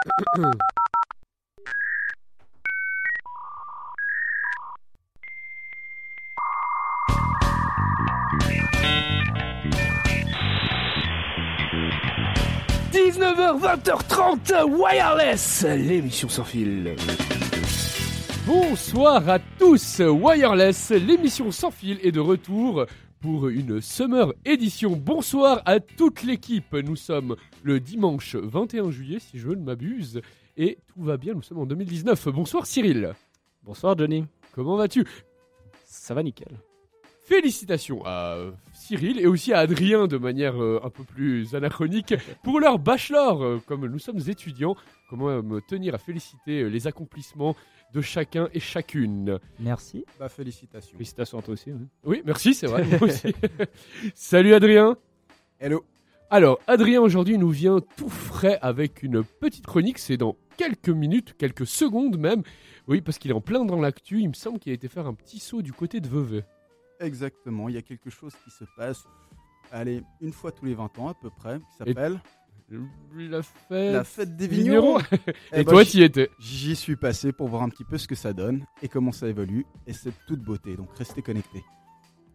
« 19h, 20h30, Wireless, l'émission sans fil. Bonsoir à tous, Wireless, l'émission sans fil est de retour pour une Summer édition. Bonsoir à toute l'équipe, nous sommes le dimanche 21 juillet si je ne m'abuse et tout va bien, nous sommes en 2019. Bonsoir Cyril. Bonsoir Johnny. Comment vas-tu? Ça va nickel. Félicitations à Cyril et aussi à Adrien de manière euh, un peu plus anachronique pour leur bachelor. Euh, Comme nous sommes étudiants, comment me tenir à féliciter euh, les accomplissements de chacun et chacune. Merci. Bah, félicitations. Félicitations à toi aussi. hein. Oui, merci, c'est vrai. moi aussi. Salut Adrien. Hello. Alors, Adrien aujourd'hui nous vient tout frais avec une petite chronique. C'est dans quelques minutes, quelques secondes même. Oui, parce qu'il est en plein dans l'actu. Il me semble qu'il a été faire un petit saut du côté de Vevey. Exactement, il y a quelque chose qui se passe, allez, une fois tous les 20 ans à peu près, qui s'appelle La fête. la fête des vignerons. vignerons. Et Eh ben, toi, j'y- tu y étais. J'y suis passé pour voir un petit peu ce que ça donne et comment ça évolue, et c'est toute beauté, donc restez connectés.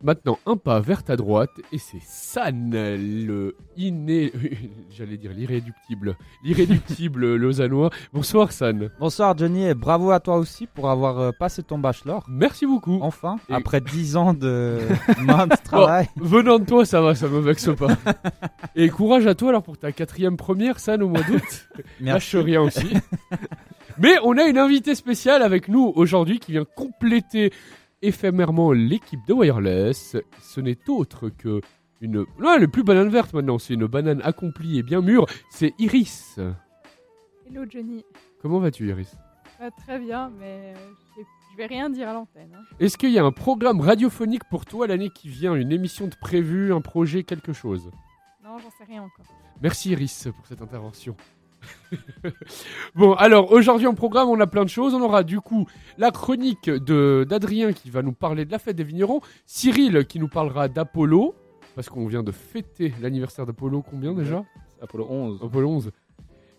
Maintenant, un pas vers ta droite, et c'est San, le inné. J'allais dire l'irréductible. L'irréductible lausannois. Bonsoir, San. Bonsoir Johnny et bravo à toi aussi pour avoir euh, passé ton bachelor. Merci beaucoup. Enfin, Et- après 10 ans de main de travail. Venant de toi, ça va, ça me vexe pas. Et courage à toi alors pour ta quatrième première, San, au mois d'août. Lâche Merci. rien aussi. Mais on a une invitée spéciale avec nous aujourd'hui qui vient compléter éphémèrement l'équipe de Wireless. Ce n'est autre que une. Non, elle est plus banane verte maintenant, c'est une banane accomplie et bien mûre. C'est Iris. Hello Johnny. Comment vas-tu, Iris? Très bien, mais je vais rien dire à l'antenne. hein. Est-ce qu'il y a un programme radiophonique pour toi l'année qui vient? Une émission de prévu, un projet, quelque chose? Non, j'en sais rien encore. Merci Iris pour cette intervention. bon, alors aujourd'hui en programme, on a plein de choses. On aura du coup la chronique de d'Adrien qui va nous parler de la fête des vignerons, Cyril qui nous parlera d'Apollo parce qu'on vient de fêter l'anniversaire d'Apollo. Combien déjà? Apollo 11. Apollo 11.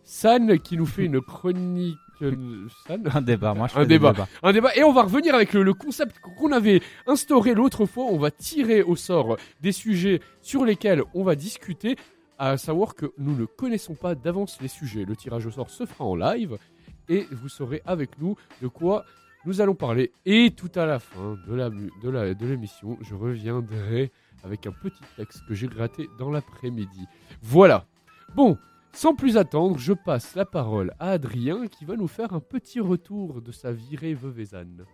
San qui nous fait une chronique. euh, San? Un débat, moi je Un des débat. débats. un débat et on va revenir avec le, le concept qu'on avait instauré l'autre fois. On va tirer au sort des sujets sur lesquels on va discuter, à savoir que nous ne connaissons pas d'avance les sujets. Le tirage au sort se fera en live et vous saurez avec nous de quoi nous allons parler. Et tout à la fin de la de l'émission, je reviendrai avec un petit texte que j'ai gratté dans l'après-midi. Voilà. Bon. Sans plus attendre, je passe la parole à Adrien qui va nous faire un petit retour de sa virée veuvezanne.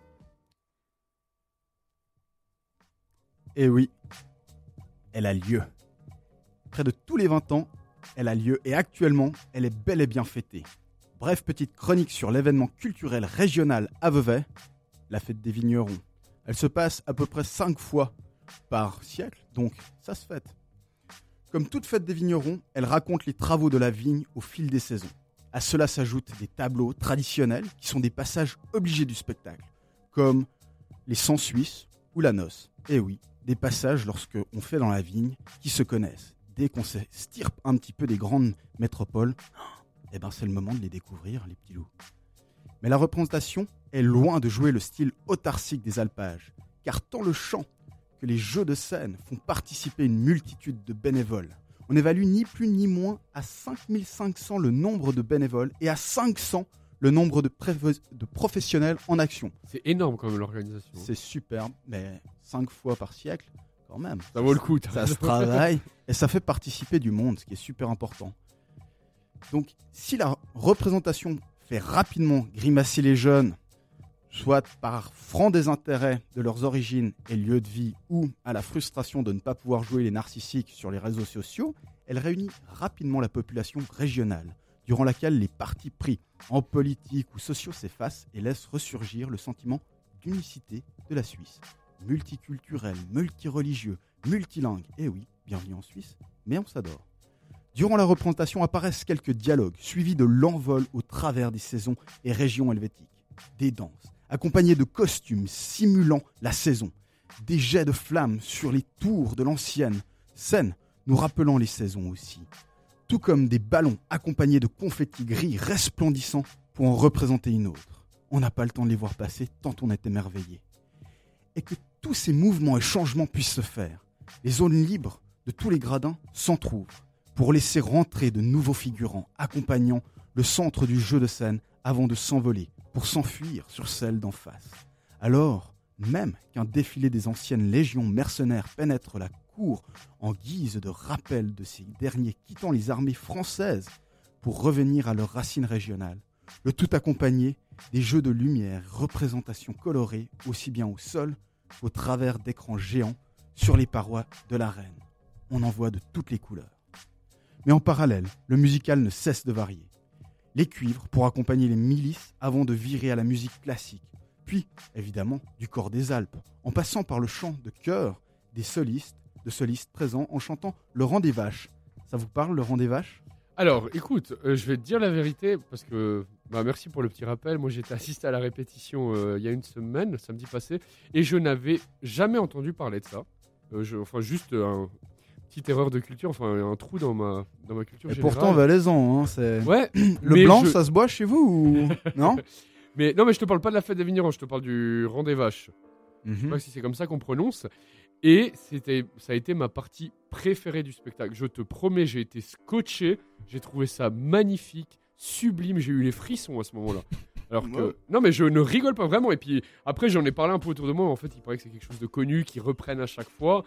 Et oui, elle a lieu. Près de tous les 20 ans, elle a lieu et actuellement, elle est bel et bien fêtée. Bref, petite chronique sur l'événement culturel régional à Vevey, la fête des vignerons. Elle se passe à peu près 5 fois par siècle, donc ça se fête. Comme toute fête des vignerons, elle raconte les travaux de la vigne au fil des saisons. À cela s'ajoutent des tableaux traditionnels qui sont des passages obligés du spectacle, comme les sangs suisses ou la noce. Et oui, des passages lorsque on fait dans la vigne qui se connaissent. Dès qu'on s'estirpe un petit peu des grandes métropoles, eh ben c'est le moment de les découvrir, les petits loups. Mais la représentation est loin de jouer le style autarcique des alpages, car tant le chant que les jeux de scène font participer une multitude de bénévoles. On évalue ni plus ni moins à 5500 le nombre de bénévoles et à 500 le nombre de, professionnels en action. C'est énorme quand même l'organisation. C'est superbe, mais 5 fois par siècle, quand même. Ça vaut le coup. Ça se travaille et ça fait participer du monde, ce qui est super important. Donc, si la représentation fait rapidement grimacer les jeunes, soit par franc désintérêt de leurs origines et lieux de vie, ou à la frustration de ne pas pouvoir jouer les narcissiques sur les réseaux sociaux, elle réunit rapidement la population régionale, durant laquelle les partis pris en politique ou sociaux s'effacent et laissent ressurgir le sentiment d'unicité de la Suisse. Multiculturel, multireligieux, multilingue, et oui, bienvenue en Suisse, mais on s'adore. Durant la représentation apparaissent quelques dialogues, suivis de l'envol au travers des saisons et régions helvétiques. Des danses, accompagnées de costumes simulant la saison. Des jets de flammes sur les tours de l'ancienne scène, nous rappelant les saisons aussi. tout comme des ballons accompagnés de confettis gris resplendissants pour en représenter une autre. On n'a pas le temps de les voir passer tant on est émerveillé. Et que tous ces mouvements et changements puissent se faire. Les zones libres de tous les gradins s'entr'ouvrent pour laisser rentrer de nouveaux figurants accompagnant le centre du jeu de scène avant de s'envoler pour s'enfuir sur celle d'en face. Alors, même qu'un défilé des anciennes légions mercenaires pénètre la cour en guise de rappel de ces derniers quittant les armées françaises pour revenir à leurs racines régionales, le tout accompagné des jeux de lumière, représentations colorées aussi bien au sol qu'au travers d'écrans géants sur les parois de l'arène. On en voit de toutes les couleurs. Mais en parallèle, le musical ne cesse de varier. Les cuivres pour accompagner les milices avant de virer à la musique classique, puis évidemment du corps des Alpes, en passant par le chant de chœur des solistes, de solistes présents en chantant le rang des vaches. Ça vous parle le rang des vaches Alors, écoute, euh, je vais te dire la vérité parce que bah, merci pour le petit rappel. Moi, j'étais assisté à la répétition euh, il y a une semaine, samedi passé, et je n'avais jamais entendu parler de ça. Euh, je- enfin, juste un petite erreur de culture, enfin un trou dans ma dans ma culture Et générale. pourtant valaisan, hein, c'est... ouais, Le blanc, je- ça se boit chez vous ou... Non? Mais non, mais je te parle pas de la fête des vignerons, je te parle du rang des vaches. Je sais Mhm. pas si c'est comme ça qu'on prononce. Et c'était, ça a été ma partie préférée du spectacle. Je te promets, j'ai été scotché. J'ai trouvé ça magnifique, sublime. J'ai eu les frissons à ce moment-là. Alors que Ouais. non, mais je ne rigole pas vraiment. Et puis après, j'en ai parlé un peu autour de moi. En fait, il paraît que c'est quelque chose de connu, qui reprennent à chaque fois.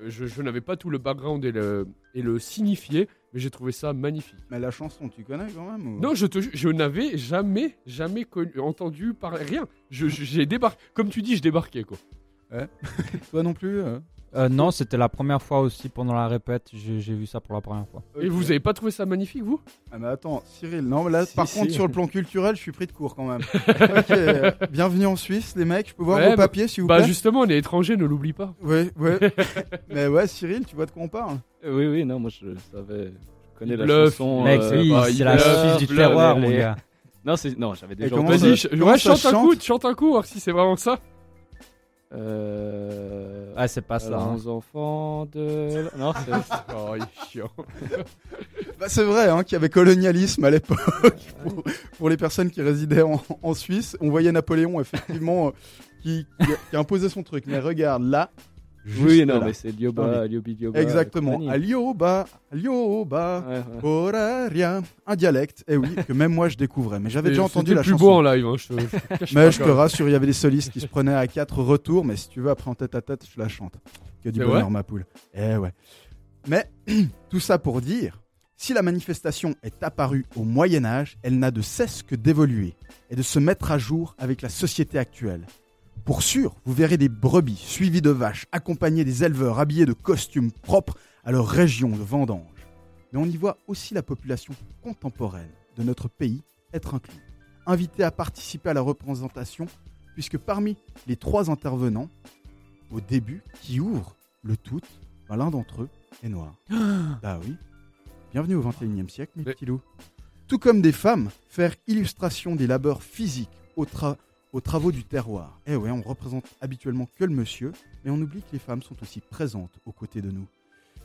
Euh, Je, je n'avais pas tout le background et le, et le signifié, mais j'ai trouvé ça magnifique. Mais la chanson, tu connais quand même ou- Non, je te je n'avais jamais, jamais connu, entendu parler, rien. Je- J'ai débarqué, comme tu dis, je débarquais quoi. Toi non plus euh? Euh, non, c'était la première fois aussi pendant la répète. J'ai j'ai vu ça pour la première fois. Et vous avez pas trouvé ça magnifique, vous? Ah mais attends, Cyril, non mais là Si, par si. contre sur le plan culturel, je suis pris de court quand même. ok, euh, bienvenue en Suisse les mecs, je peux voir Ouais, vos bah- papiers s'il vous Bah plaît? justement, on est étranger, ne l'oublie pas. Ouais, ouais. mais ouais, Cyril, tu vois de quoi on parle? Euh, Oui, oui, non, moi je savais. Je connais Il la bluffe, chanson. Mec, euh, oui, bah, c'est il la bluffe, Suisse du bluffe, terroir, les- mon les- gars. Non, c'est- non j'avais déjà comment entendu. ça- Vas-y, ch- comment ouais, ça chante un chante? coup, chante un coup, voir si c'est vraiment ça. Euh... Ah, c'est pas ça. hein. Enfants de. Non, c'est. Oh, il est chiant. Bah, c'est vrai hein, qu'il y avait colonialisme à l'époque pour, pour les personnes qui résidaient en, en Suisse. On voyait Napoléon effectivement euh, qui, qui qui a imposé son truc. Mais regarde là. Oui, non, là. mais c'est Lioba, Liobi, Lioba. Exactement. Alioba, Alioba. Ouais, un dialecte, et oui, que même moi je découvrais, mais j'avais déjà entendu la plus chanson. beau en live, hein, je te, mais je te rassure, il y avait des solistes qui se prenaient à quatre retours, mais si tu veux, après en tête à tête, je la chante. Que du bonheur, ma poule. Eh ouais. Mais tout ça pour dire, si la manifestation est apparue au Moyen Âge, elle n'a de cesse que d'évoluer et de se mettre à jour avec la société actuelle. Pour sûr, vous verrez des brebis suivies de vaches, accompagnées des éleveurs habillés de costumes propres à leur région de vendange. Mais on y voit aussi la population contemporaine de notre pays être inclue, invitée à participer à la représentation, puisque parmi les trois intervenants, au début, qui ouvrent le tout, ben, l'un d'entre eux est noir. bah oui. Bienvenue au 21e siècle, mes petits loups. Tout comme des femmes, faire illustration des labeurs physiques aux, tra- aux travaux du terroir. Eh ouais, on représente habituellement que le monsieur, mais on oublie que les femmes sont aussi présentes aux côtés de nous.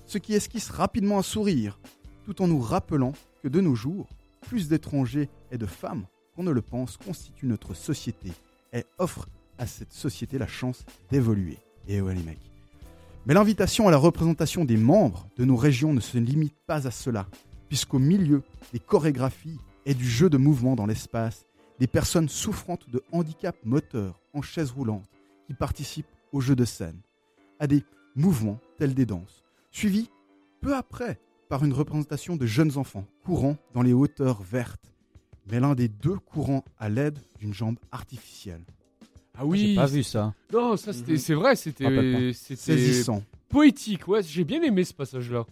Ce qui esquisse rapidement un sourire, tout en nous rappelant que de nos jours, plus d'étrangers et de femmes qu'on ne le pense constituent notre société et offrent à cette société la chance d'évoluer. Et ouais les mecs. Mais l'invitation à la représentation des membres de nos régions ne se limite pas à cela, puisqu'au milieu des chorégraphies et du jeu de mouvement dans l'espace, des personnes souffrantes de handicap moteur en chaise roulante qui participent au jeu de scène, à des mouvements tels des danses, suivis peu après par une représentation de jeunes enfants courant dans les hauteurs vertes, mais l'un des deux courant à l'aide d'une jambe artificielle. Ah J'ai oui. pas vu ça. Non, ça c'était, Mhm. c'est vrai, c'était, Rappelle c'était Saisissant. poétique. Ouais, j'ai bien aimé ce passage-là.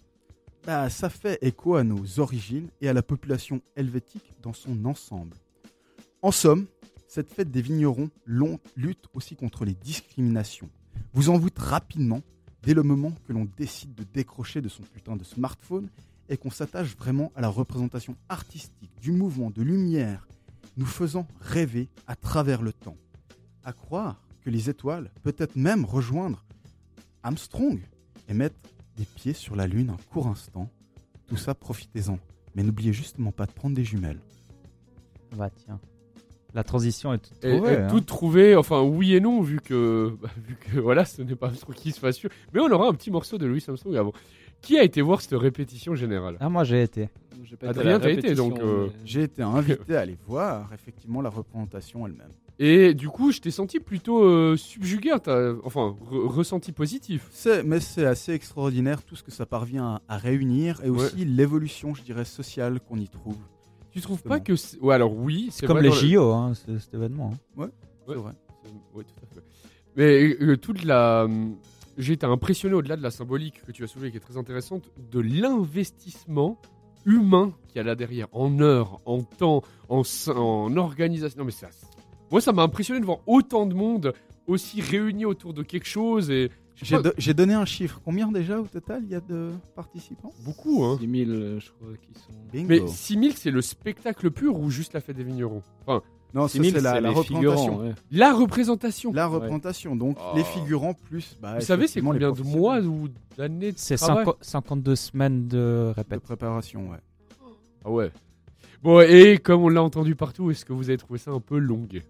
Bah, ça fait écho à nos origines et à la population helvétique dans son ensemble. En somme, cette fête des vignerons lutte aussi contre les discriminations. Vous en voûte rapidement dès le moment que l'on décide de décrocher de son putain de smartphone et qu'on s'attache vraiment à la représentation artistique du mouvement de lumière, nous faisant rêver à travers le temps. À croire que les étoiles, peut-être même rejoindre Armstrong et mettre des pieds sur la Lune un court instant, tout ça, profitez-en. Mais n'oubliez justement pas de prendre des jumelles. Bah tiens. La transition est toute trouvée. et hein. tout trouvé, enfin oui et non, vu que, bah, vu que voilà, ce n'est pas un truc qui se fasse sûr. Mais on aura un petit morceau de Louis Samsung avant. Qui a été voir cette répétition générale? Ah, moi j'ai été. Pas Adrien, t'as été, donc, euh, J'ai été invité à aller voir effectivement la représentation elle-même. Et du coup, je t'ai senti plutôt euh, subjugué, t'as- enfin re- ressenti positif. C'est, mais c'est assez extraordinaire tout ce que ça parvient à, à réunir et aussi l'évolution, je dirais, sociale qu'on y trouve. Tu trouves pas que c'est... ouais alors oui, c'est Comme vrai les dans le- JO, hein, ce- cet événement. hein. C'est vrai. Oui, tout à fait. Mais euh, toute la. hum, J'ai été impressionné au-delà de la symbolique que tu as soulevée, qui est très intéressante, de l'investissement humain qu'il y a là derrière, en heures, en temps, en, en organisation. Non, mais ça. Moi, ça m'a impressionné de voir autant de monde aussi réuni autour de quelque chose et. J'ai, pas, do- j'ai donné un chiffre. Combien déjà au total il y a de participants? Beaucoup, hein. 6 000, euh, je crois, qui sont. Bingo. Mais 6000, c'est le spectacle pur ou juste la fête des vignerons? Enfin, non, ça, 6 000, c'est la, c'est la les représentation. figurants. ouais. la représentation. La représentation, donc Oh. les figurants plus. Bah, Vous savez, c'est effectivement, les combien de mois ou d'années de C'est travail? 50 52 semaines de de répète. préparation, ouais. Ah ouais. Bon, et comme on l'a entendu partout, est-ce que vous avez trouvé ça un peu longue?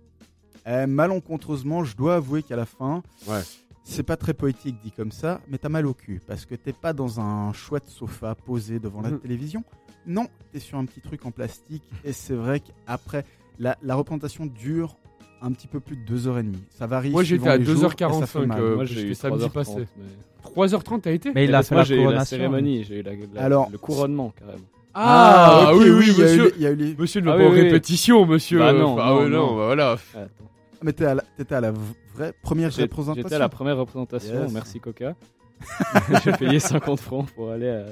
Eh, malencontreusement, je dois avouer qu'à la fin, Ouais. C'est pas très poétique dit comme ça, mais t'as mal au cul parce que t'es pas dans un chouette sofa posé devant la Mhm. télévision. Non, t'es sur un petit truc en plastique et c'est vrai qu'après, la, la représentation dure un petit peu plus de 2h30. Ça varie. Moi, j'étais à les jours et ça 2h45, fait mal. euh, Moi, j'ai eu samedi 3h30, passé. mais- 3h30, t'as été Mais il Mais a fait la j'ai eu la cérémonie, j'ai eu la, la- Alors, le couronnement carrément. Ah, oui, oui, eu monsieur. il y a eu les- Monsieur ne Ah oui, oui. répétition, monsieur. Bah non, Enfin, non, bah voilà. Ah, attends. Mais à la, t'étais à la vraie première J'ai- représentation. J'étais à la première représentation, Yes. merci Coca. j'ai payé 50 francs pour aller à...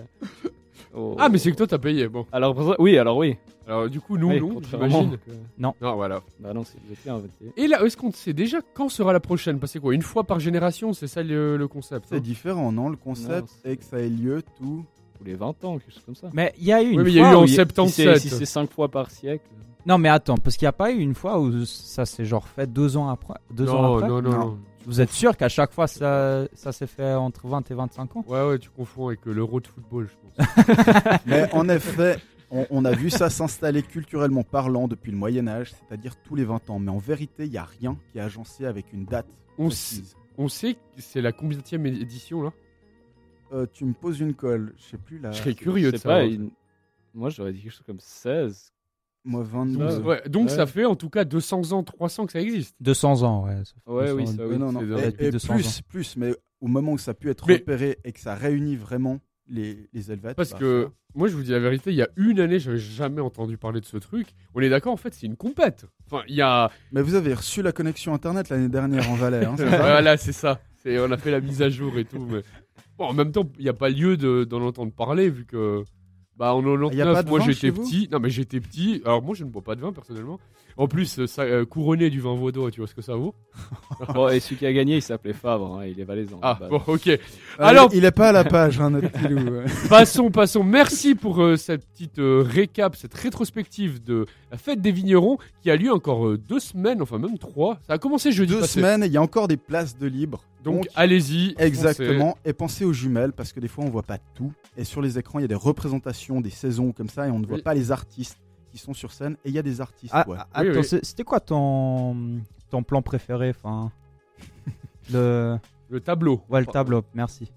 au- Ah, mais c'est que toi, t'as payé. Bon. À la représent- Oui, alors oui. Alors, du coup, nous, Oui, non, j'imagine. remarquer. Non, voilà. Bah non, c'est- j'étais invité. Et là, est-ce qu'on sait déjà quand sera la prochaine? Parce que quoi, une fois par génération, c'est ça le, le concept. C'est hein? différent, non Le concept, Non, c'est- c'est que ça ait lieu tout. Tous les 20 ans, quelque chose comme ça. Mais il y a eu une Oui, mais il y a fois eu en où il- Si c'est 77. si c'est 5 fois par siècle. Non, mais attends, parce qu'il n'y a pas eu une fois où ça s'est genre fait deux ans après. Deux ans non, après? non, non. Vous êtes sûr qu'à chaque fois ça, ça s'est fait entre 20 et 25 ans? Ouais, ouais, tu confonds avec euh, l'euro de football, je pense. Mais en effet, on, on a vu ça s'installer culturellement parlant depuis le Moyen Âge, c'est-à-dire tous les 20 ans. Mais en vérité, il n'y a rien qui est agencé avec une date. On, précise. on sait que c'est la combienième édition, là? Euh, tu me poses une colle, je sais plus là. Je serais curieux de pas une- Moi, j'aurais dit quelque chose comme 16. Moi, 22. Ouais. Ouais, donc Ouais. ça fait en tout cas 200 ans, 300 que ça existe. 200 ans, ouais. ça fait Ouais, 200 oui, ans. ça, oui. non, non. c'est Et- dans- depuis et 200 plus, plus, mais au moment où ça a pu être Mais- repéré et que ça réunit vraiment les, les Helvètes. Parce bah, que moi, je vous dis la vérité, il y a une année, j'avais jamais entendu parler de ce truc. On est d'accord, en fait, c'est une compète. Enfin, il y a. Mais vous avez reçu la connexion internet l'année dernière en Valais, hein, voilà, c'est ça. On a fait la mise à jour et tout. Mais... Bon, en même temps, il n'y a pas lieu de- d'en entendre parler vu que. Bah, en 99, Y a pas de moi j'étais petit. Non, mais j'étais petit. Alors, moi, je ne bois pas de vin personnellement. En plus, ça, euh, couronné du vin vaudois, tu vois ce que ça vaut Bon, et celui qui a gagné, il s'appelait Favre, hein, il est valaisan. Ah, Bah, bon, ok. Euh, Alors- il est pas à la page, hein, notre petit loup. Passons, passons. Merci pour euh, cette petite euh, récap, cette rétrospective de la fête des vignerons qui a lieu encore euh, deux semaines, enfin même trois. Ça a commencé jeudi Deux passé. semaines, il y a encore des places de libre. Donc, allez-y. Exactement. Et pensez aux jumelles parce que des fois on voit pas tout. Et sur les écrans, il y a des représentations des saisons comme ça et on ne voit Oui. pas les artistes qui sont sur scène. Et il y a des artistes. Ah, ouais. ah, Oui, attends, oui. c'est- c'était quoi ton, ton plan préféré enfin, le... Le tableau. Ouais, le tableau, merci.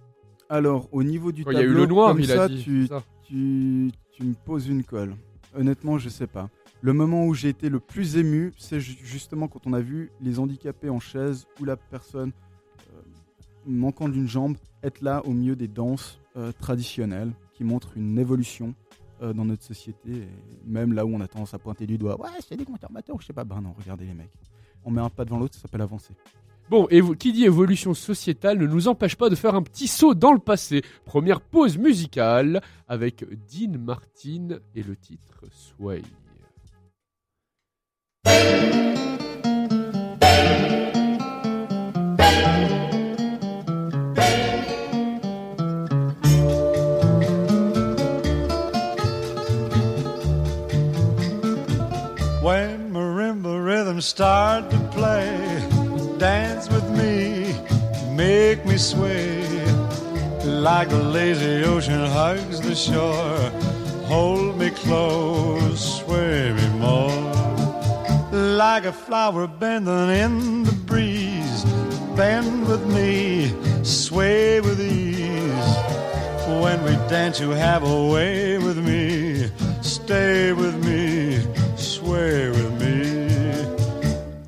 Alors, au niveau du Quand il y a tableau, eu le noir, comme il ça, a dit. tu, ça. tu, tu me poses une colle. Honnêtement, je sais pas. Le moment où j'ai été le plus ému, c'est ju- justement quand on a vu les handicapés en chaise ou la personne euh, manquant d'une jambe être là au milieu des danses euh, traditionnelles qui montrent une évolution euh, dans notre société. Même là où on a tendance à pointer du doigt, ouais, c'est des conservateurs, je sais pas. Ben non, regardez les mecs. On met un pas devant l'autre, ça s'appelle avancer. Bon, et qui dit évolution sociétale ne nous empêche pas de faire un petit saut dans le passé. Première pause musicale avec Dean Martin et le titre Sway. Start to play, dance with me, make me sway. like the lazy ocean hugs the shore. Hold me close, sway me more. Like a flower bending in the breeze. Bend with me, sway with ease. When we dance, you have a way with me. Stay with me, sway with me.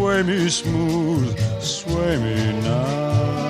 Sway me smooth, sway me now.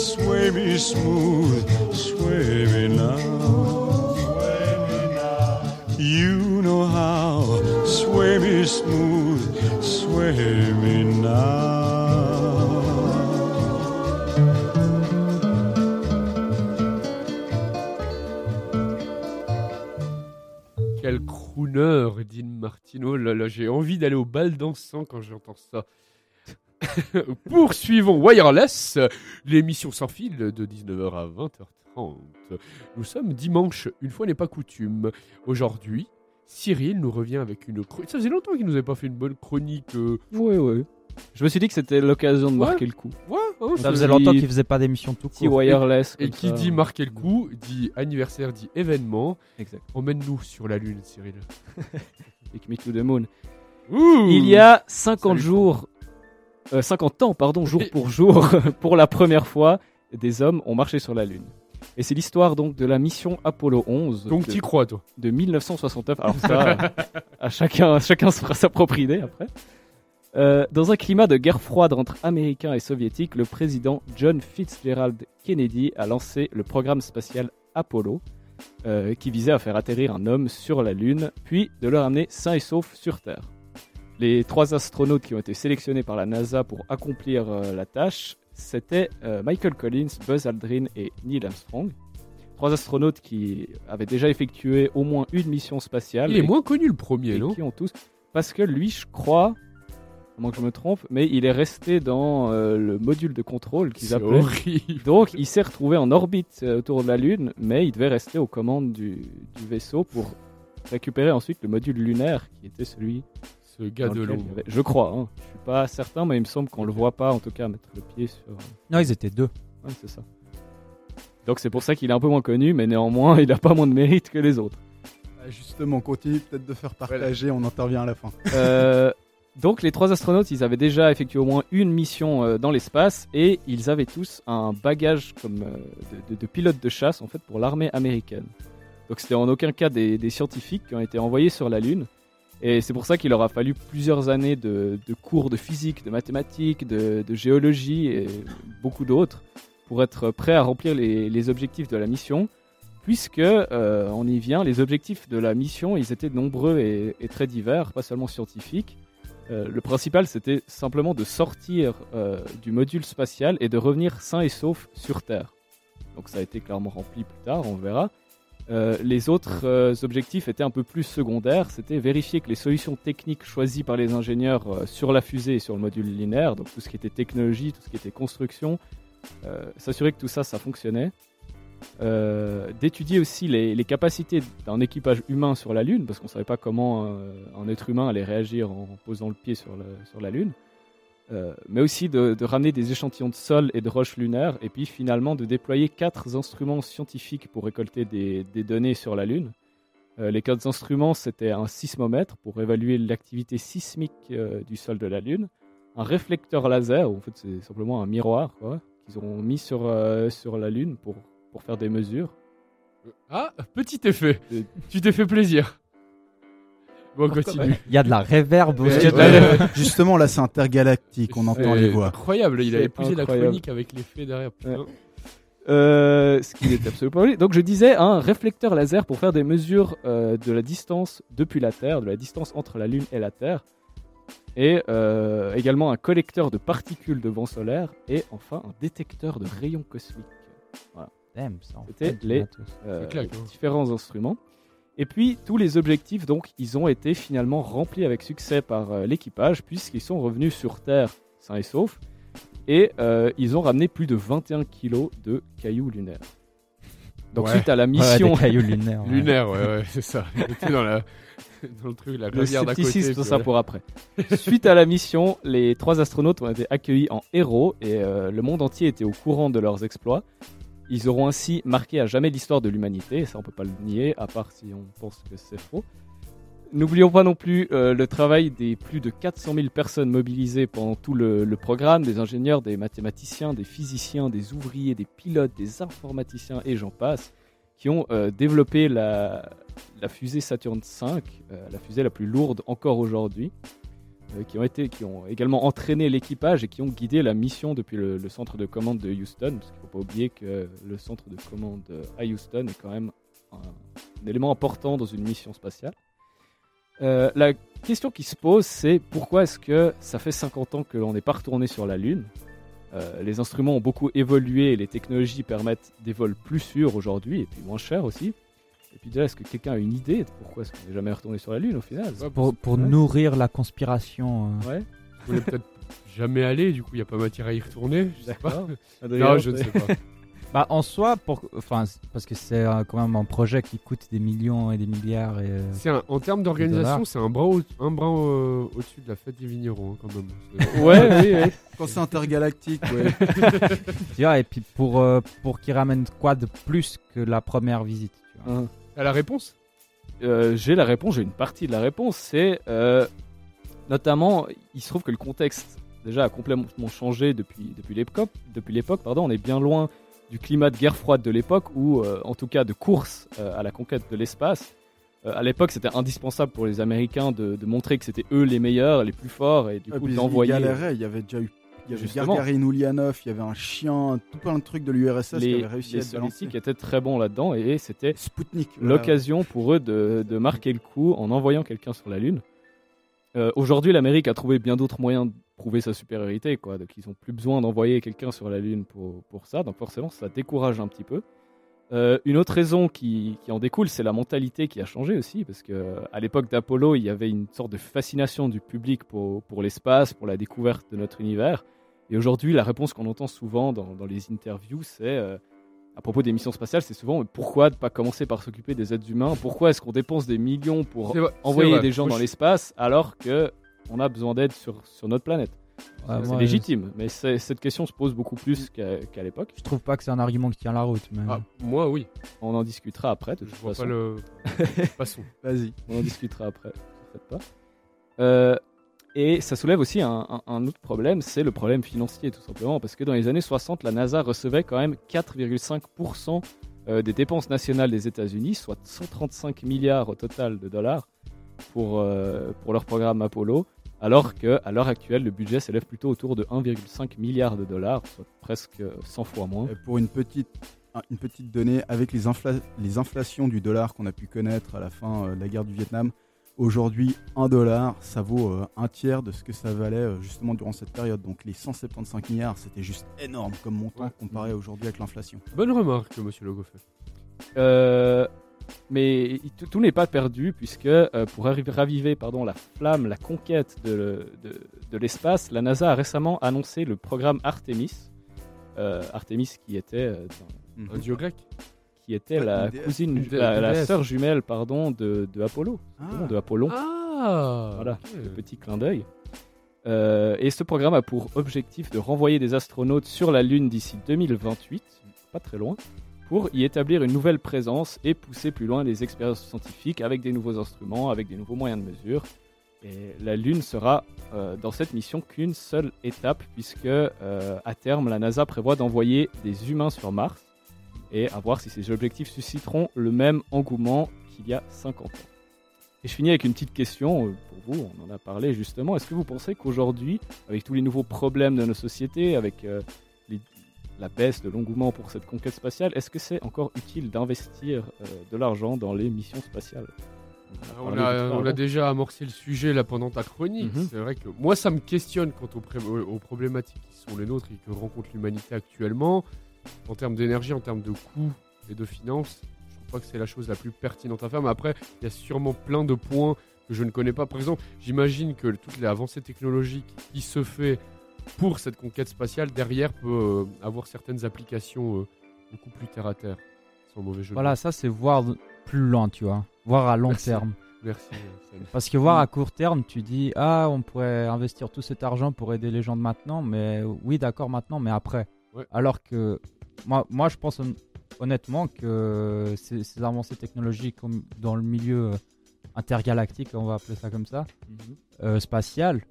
Sway me smooth, sway me now. Sway me. You know how. Sway me smooth, sway me now. Quel crooner, Dean Martino. Là, là, j'ai envie d'aller au bal dansant quand j'entends ça. Poursuivons Wireless, l'émission sans fil de 19h à 20h30. Nous sommes dimanche, une fois n'est pas coutume. Aujourd'hui, Cyril nous revient avec une chronique. Ça faisait longtemps qu'il nous avait pas fait une bonne chronique. euh, Ouais, ouais. Je me suis dit que c'était l'occasion de Ouais. marquer le coup. Ouais, ouais, Ça faisait longtemps qu'il faisait pas d'émission tout court. wireless. Et qui ça. dit marquer le coup, dit anniversaire, dit événement. Exact. Emmène-nous sur la Lune, Cyril. Take me to the moon. Ouh Il y a 50 Salut. jours, euh, 50 ans, pardon, jour pour jour, pour la première fois, des hommes ont marché sur la Lune. Et c'est l'histoire donc de la mission Apollo 11 Donc de, t'y crois, toi de 1969. Alors ça, à chacun, chacun se fera sa propre idée après. Euh, dans un climat de guerre froide entre Américains et Soviétiques, le président John Fitzgerald Kennedy a lancé le programme spatial Apollo, euh, qui visait à faire atterrir un homme sur la Lune, puis de le ramener sain et sauf sur Terre. Les trois astronautes qui ont été sélectionnés par la NASA pour accomplir euh, la tâche, c'était euh, Michael Collins, Buzz Aldrin et Neil Armstrong. Trois astronautes qui avaient déjà effectué au moins une mission spatiale. Il est et moins connu le premier, et non? qui ont tous. Parce que lui, je crois, à moins que je me trompe, mais il est resté dans euh, le module de contrôle qu'ils appelaient. horrible. Donc, il s'est retrouvé en orbite euh, autour de la Lune, mais il devait rester aux commandes du, du vaisseau pour récupérer ensuite le module lunaire qui était celui. Ce gars de l'ombre. Je crois, hein. je suis pas certain, mais il me semble qu'on le voit pas, en tout cas, mettre le pied sur. Non, ils étaient deux. Ouais, c'est ça. Donc, c'est pour ça qu'il est un peu moins connu, mais néanmoins, il a pas moins de mérite que les autres. Ah, Justement, continue peut-être de faire partager, on intervient à la fin. Euh, donc les trois astronautes, ils avaient déjà effectué au moins une mission euh, dans l'espace et ils avaient tous un bagage comme euh, de, de, de pilote de chasse en fait pour l'armée américaine. Donc c'était en aucun cas des, des scientifiques qui ont été envoyés sur la Lune. Et c'est pour ça qu'il leur a fallu plusieurs années de, cours de physique, de mathématiques, de, géologie et beaucoup d'autres pour être prêts à remplir les, objectifs de la mission. Puisque, euh, on y vient, les objectifs de la mission, ils étaient nombreux et, et très divers, pas seulement scientifiques. Euh, le principal, c'était simplement de sortir euh, du module spatial et de revenir sain et sauf sur Terre. Donc ça a été clairement rempli plus tard, on verra. Euh, les autres euh, objectifs étaient un peu plus secondaires. C'était vérifier que les solutions techniques choisies par les ingénieurs euh, sur la fusée et sur le module linéaire, donc tout ce qui était technologie, tout ce qui était construction, s'assurer que tout ça, ça fonctionnait. d'étudier aussi les, capacités d'un équipage humain sur la Lune, parce qu'on ne savait pas comment un être humain allait réagir en posant le pied sur la Lune, Euh, mais aussi de, de ramener des échantillons de sol et de roches lunaires, et puis finalement de déployer quatre instruments scientifiques pour récolter des, des données sur la Lune. Euh, les quatre instruments, c'était un sismomètre pour évaluer l'activité sismique euh, du sol de la Lune, un réflecteur laser, en fait c'est simplement un miroir qu'ils auront mis sur, sur la Lune pour, pour faire des mesures. Ah, petit effet. tu t'es fait plaisir. Bon, continue. Il y a de la réverb aussi. de la Ouais, Justement, là, c'est intergalactique, on entend les voix. Incroyable, il a épousé la chronique avec l'effet derrière. putain. Euh, ce qui n'est absolument pas vrai. Donc je disais un réflecteur laser pour faire des mesures euh, de la distance depuis la Terre, de la distance entre la Lune et la Terre, et euh, également un collecteur de particules de vent solaire, et enfin un détecteur de rayons cosmiques. En C'était les- hein. différents instruments. Et puis tous les objectifs, donc, ils ont été finalement remplis avec succès par euh, l'équipage, puisqu'ils sont revenus sur Terre sains et saufs, et euh, ils ont ramené plus de 21 kilos de cailloux lunaires. Donc Ouais. suite à la mission, cailloux lunaires. ouais. Lunaire, ouais, ouais, c'est ça. Il était dans, la... dans le truc, la le rivière d'à côté. scepticisme, puis tout ça voilà. pour après. suite à la mission, les trois astronautes ont été accueillis en héros, et euh, le monde entier était au courant de leurs exploits. Ils auront ainsi marqué à jamais l'histoire de l'humanité, ça on peut pas le nier, à part si on pense que c'est faux. N'oublions pas non plus euh, le travail des plus de 400 000 personnes mobilisées pendant tout le, programme, des ingénieurs, des mathématiciens, des physiciens, des ouvriers, des pilotes, des informaticiens et j'en passe, qui ont euh, développé la, fusée Saturn V, euh, la fusée la plus lourde encore aujourd'hui, qui, ont été, qui ont également entraîné l'équipage et qui ont guidé la mission depuis le, centre de commande de Houston, parce qu'il ne faut pas oublier que le centre de commande à Houston est quand même un, un élément important dans une mission spatiale. Euh, la question qui se pose, c'est pourquoi est-ce que ça fait 50 ans que l'on n'est pas retourné sur la Lune? Euh, Les instruments ont beaucoup évolué et les technologies permettent des vols plus sûrs aujourd'hui et puis moins chers aussi. Et puis déjà, est-ce que quelqu'un a une idée de pourquoi est-ce qu'on n'est jamais retourné sur la Lune au final Ouais, Pour, pour Ouais. nourrir la conspiration. euh. Ouais, On est peut-être jamais allé, du coup, il n'y a pas matière à y retourner. Je sais pas. d'accord. Non, je ne sais pas. Bah, en soi, pour, enfin, c'est- parce que c'est euh, quand même un projet qui coûte des millions et des milliards. Et, euh, C'est un- en termes d'organisation, dollars. c'est un bras, au- un bras euh, au-dessus de la fête des vignerons, hein, quand même. C'est- Ouais, oui, oui. Quand c'est intergalactique, ouais. tu vois, et puis pour, euh, pour qu'ils ramènent quoi de plus que la première visite tu vois. Hein. T'as la réponse? Euh, j'ai la réponse, j'ai une partie de la réponse. C'est euh, notamment, il se trouve que le contexte déjà a complètement changé depuis, depuis l'époque. Depuis l'époque, pardon, on est bien loin du climat de guerre froide de l'époque, ou euh, en tout cas de course euh, à la conquête de l'espace. Euh, à l'époque, c'était indispensable pour les Américains de, de montrer que c'était eux les meilleurs, les plus forts, et du coup d'envoyer Ils galéraient, il y avait déjà eu. Il y avait Justement. Ulyanov, il y avait un chien, tout plein de trucs de l'URSS qui avaient réussi les à être soviétiques étaient très bons là-dedans, et c'était l'occasion pour eux de, de marquer le coup en envoyant quelqu'un sur la Lune. Euh, Aujourd'hui, l'Amérique a trouvé bien d'autres moyens de prouver sa supériorité, quoi. Donc, ils n'ont plus besoin d'envoyer quelqu'un sur la Lune pour, pour ça. Donc, forcément, ça décourage un petit peu. Euh, une autre raison qui, qui en découle, c'est la mentalité qui a changé aussi, parce que euh, à l'époque d'Apollo, il y avait une sorte de fascination du public pour, pour l'espace, pour la découverte de notre univers. Et aujourd'hui, la réponse qu'on entend souvent dans, dans les interviews, c'est euh, à propos des missions spatiales, c'est souvent mais pourquoi ne pas commencer par s'occuper des êtres humains? Pourquoi est-ce qu'on dépense des millions pour vrai- envoyer des gens dans l'espace alors que on a besoin d'aide sur, sur notre planète? Ouais, C'est légitime, mais cette question se pose beaucoup plus qu'à l'époque. Je trouve pas que c'est un argument qui tient la route. Mais... Ah, moi, oui. On en discutera après, de Je toute vois façon. pas le. Passons. Vas-y. On en discutera après, ne faites pas. Euh, et ça soulève aussi un, un- un autre problème, c'est le problème financier tout simplement, parce que dans les années 60, la NASA recevait quand même 4,5% euh, des dépenses nationales des États-Unis, soit 135 milliards au total de dollars pour, euh, pour leur programme Apollo, alors qu'à l'heure actuelle, le budget s'élève plutôt autour de 1,5 milliard de dollars, soit presque 100 fois moins. Et pour une petite, un- une petite donnée, avec les, infla- les inflations du dollar qu'on a pu connaître à la fin euh, de la guerre du Vietnam, aujourd'hui, un dollar, ça vaut euh, un tiers de ce que ça valait euh, justement durant cette période. Donc les 175 milliards, c'était juste énorme comme montant Ouais. comparé aujourd'hui avec l'inflation. Bonne remarque, monsieur Le Goffet. Euh, mais tout, tout n'est pas perdu puisque euh, pour raviver pardon, la flamme, la conquête de, de- de l'espace, la NASA a récemment annoncé le programme Artemis. Euh, Artemis qui était euh, Un dieu grec. qui était la cousine, la, sœur jumelle, pardon, de, de Apollo, Ah. de Apollon. Ah Voilà, le petit clin d'œil. Euh, et ce programme a pour objectif de renvoyer des astronautes sur la Lune d'ici 2028, pas très loin, pour y établir une nouvelle présence et pousser plus loin les expériences scientifiques avec des nouveaux instruments, avec des nouveaux moyens de mesure. Et la Lune sera euh, dans cette mission qu'une seule étape, puisque euh, à terme, la NASA prévoit d'envoyer des humains sur Mars et à voir si ces objectifs susciteront le même engouement qu'il y a 50 ans. Et je finis avec une petite question euh, pour vous, on en a parlé justement. Est-ce que vous pensez qu'aujourd'hui, avec tous les nouveaux problèmes de nos sociétés, avec la baisse de l'engouement pour cette conquête spatiale, est-ce que c'est encore utile d'investir euh, de l'argent dans les missions spatiales? On a, de tout on a avant. déjà amorcé le sujet là pendant ta chronique. Mhm. C'est vrai que moi, ça me questionne quant aux, aux problématiques qui sont les nôtres et que rencontre l'humanité actuellement. En termes d'énergie, en termes de coûts et de finances, je trouve pas que c'est la chose la plus pertinente à faire. Mais après, il y a sûrement plein de points que je ne connais pas. Par exemple, j'imagine que toutes les avancées technologiques qui se fait pour cette conquête spatiale derrière peut euh, avoir certaines applications euh, beaucoup plus terre à terre. Sans mauvais jeu. Voilà, ça c'est voir plus loin, tu vois. Voir à long Merci. terme. Merci. euh. Parce que voir à court terme, tu dis ah on pourrait investir tout cet argent pour aider les gens de maintenant, mais oui d'accord maintenant, mais après. Ouais. Alors que moi, moi je pense hon- honnêtement que ces, ces avancées technologiques dans le milieu intergalactique, on va appeler ça comme ça, euh, spatial,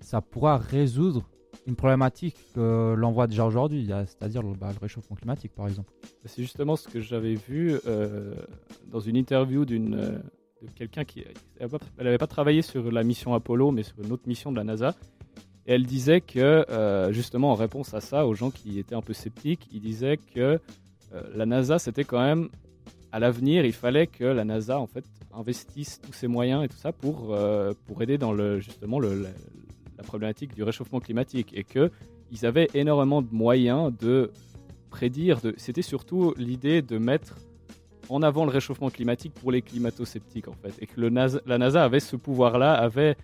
ça pourra résoudre une problématique que l'on voit déjà aujourd'hui, c'est-à-dire le, bah, le réchauffement climatique par exemple. C'est justement ce que j'avais vu euh, dans une interview d'une euh, de quelqu'un qui n'avait pas travaillé sur la mission Apollo, mais sur une autre mission de la NASA. Et elle disait que, euh, justement, en réponse à ça, aux gens qui étaient un peu sceptiques, il disait que la NASA, c'était quand même, à l'avenir, il fallait que la NASA, en fait, investisse tous ses moyens et tout ça pour, pour aider dans le, justement le, la problématique du réchauffement climatique. Et qu'ils avaient énormément de moyens de prédire. De... C'était surtout l'idée de mettre en avant le réchauffement climatique pour les climato-sceptiques, en fait. Et que le NASA, la NASA avait ce pouvoir-là, avait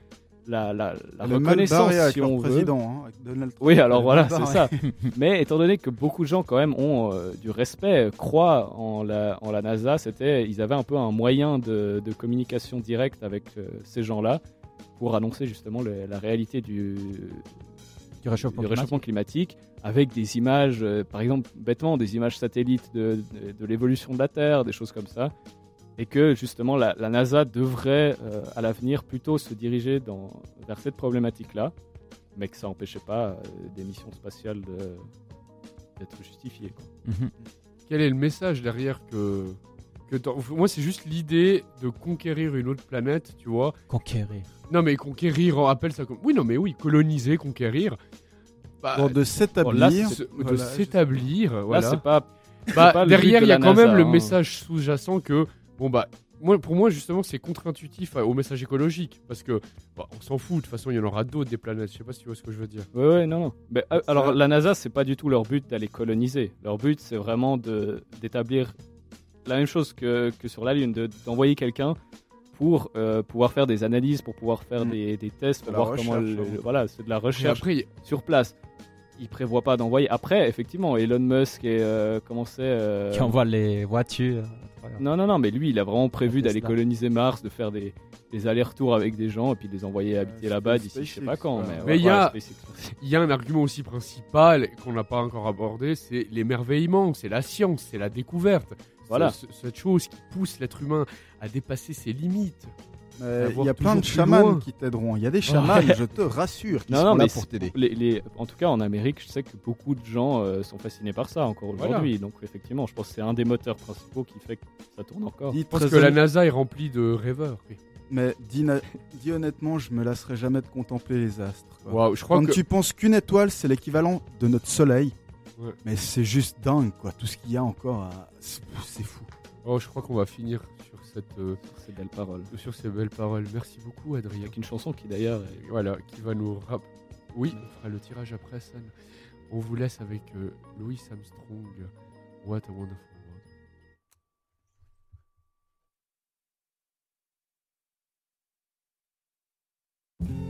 la, la, reconnaissance, avec si on veut. président, hein, avec Donald Trump. Oui, alors voilà, c'est ça. Mais étant donné que beaucoup de gens quand même ont euh, du respect, croient en la, en la NASA, c'était, ils avaient un peu un moyen de, de communication directe avec euh, ces gens-là pour annoncer justement le- la réalité du, Du réchauffement du climatique. réchauffement climatique avec des images, euh, par exemple, bêtement, des images satellites de, de- de l'évolution de la Terre, des choses comme ça. Et que justement la, la NASA devrait euh, à l'avenir plutôt se diriger dans, vers cette problématique-là, mais que ça n'empêchait pas euh, des missions spatiales d'être justifiées. quoi. Mhm. Quel est le message derrière que, que moi c'est juste l'idée de conquérir une autre planète, tu vois. Conquérir. Non mais conquérir, on appelle ça comme oui non mais oui coloniser, conquérir. Bah, Bon, de s'établir. se- de voilà, s'établir, voilà. Là, c'est pas. Bah, pas le derrière de il y a la quand même le hein. message sous-jacent que bon bah moi, pour moi justement c'est contre-intuitif euh, au message écologique parce que bah, on s'en fout de toute façon il y en aura d'autres des planètes. Je sais pas si tu vois ce que je veux dire. Ouais, ouais, non, non. Mais, euh, alors, la NASA, c'est pas du tout leur but d'aller coloniser. Leur but, c'est vraiment de d'établir la même chose que, que sur la Lune, de- d'envoyer quelqu'un pour euh, pouvoir faire des analyses, pour pouvoir faire Mm. des, des tests, pour voir comment. le- voilà, c'est de la recherche après il- sur place. Ils prévoient pas d'envoyer. Après, effectivement, Elon Musk et euh, comment c'est. euh, Qui envoie les voitures. travers. Non, non, non, mais lui, il a vraiment prévu d'aller coloniser Mars, de faire des, des allers-retours avec des gens et puis de les envoyer habiter là-bas d'ici je sais pas quand. Mais, Mais ouais, il y il y a un argument aussi principal qu'on n'a pas encore abordé, c'est l'émerveillement, c'est la science, c'est la découverte. Voilà. Ce- ce- cette chose qui pousse l'être humain à dépasser ses limites. À Il y a plein de chamans loin. qui t'aideront. Il y a des chamans, je te rassure, qui Non, sont non, là mais pour t'aider. Les, les- en tout cas, en Amérique, je sais que beaucoup de gens euh, sont fascinés par ça encore Voilà. aujourd'hui. Donc, effectivement, je pense que c'est un des moteurs principaux qui fait que ça tourne encore. Je pense que la NASA est remplie de rêveurs. Mais dis, honnêtement, je me lasserai jamais de contempler les astres. quoi. Waouh, je crois Quand que tu penses qu'une étoile, c'est l'équivalent de notre soleil. Ouais. Mais c'est juste dingue, quoi. Tout ce qu'il y a encore, à- c'est fou. oh, je crois qu'on va finir sur cette euh, Sur ces belles paroles. sur ces belles paroles. Merci beaucoup Adrien. Avec une chanson qui d'ailleurs est Voilà, qui va nous rap... Oui, on fera le tirage après. On vous laisse avec euh, Louis Armstrong. What a wonderful world.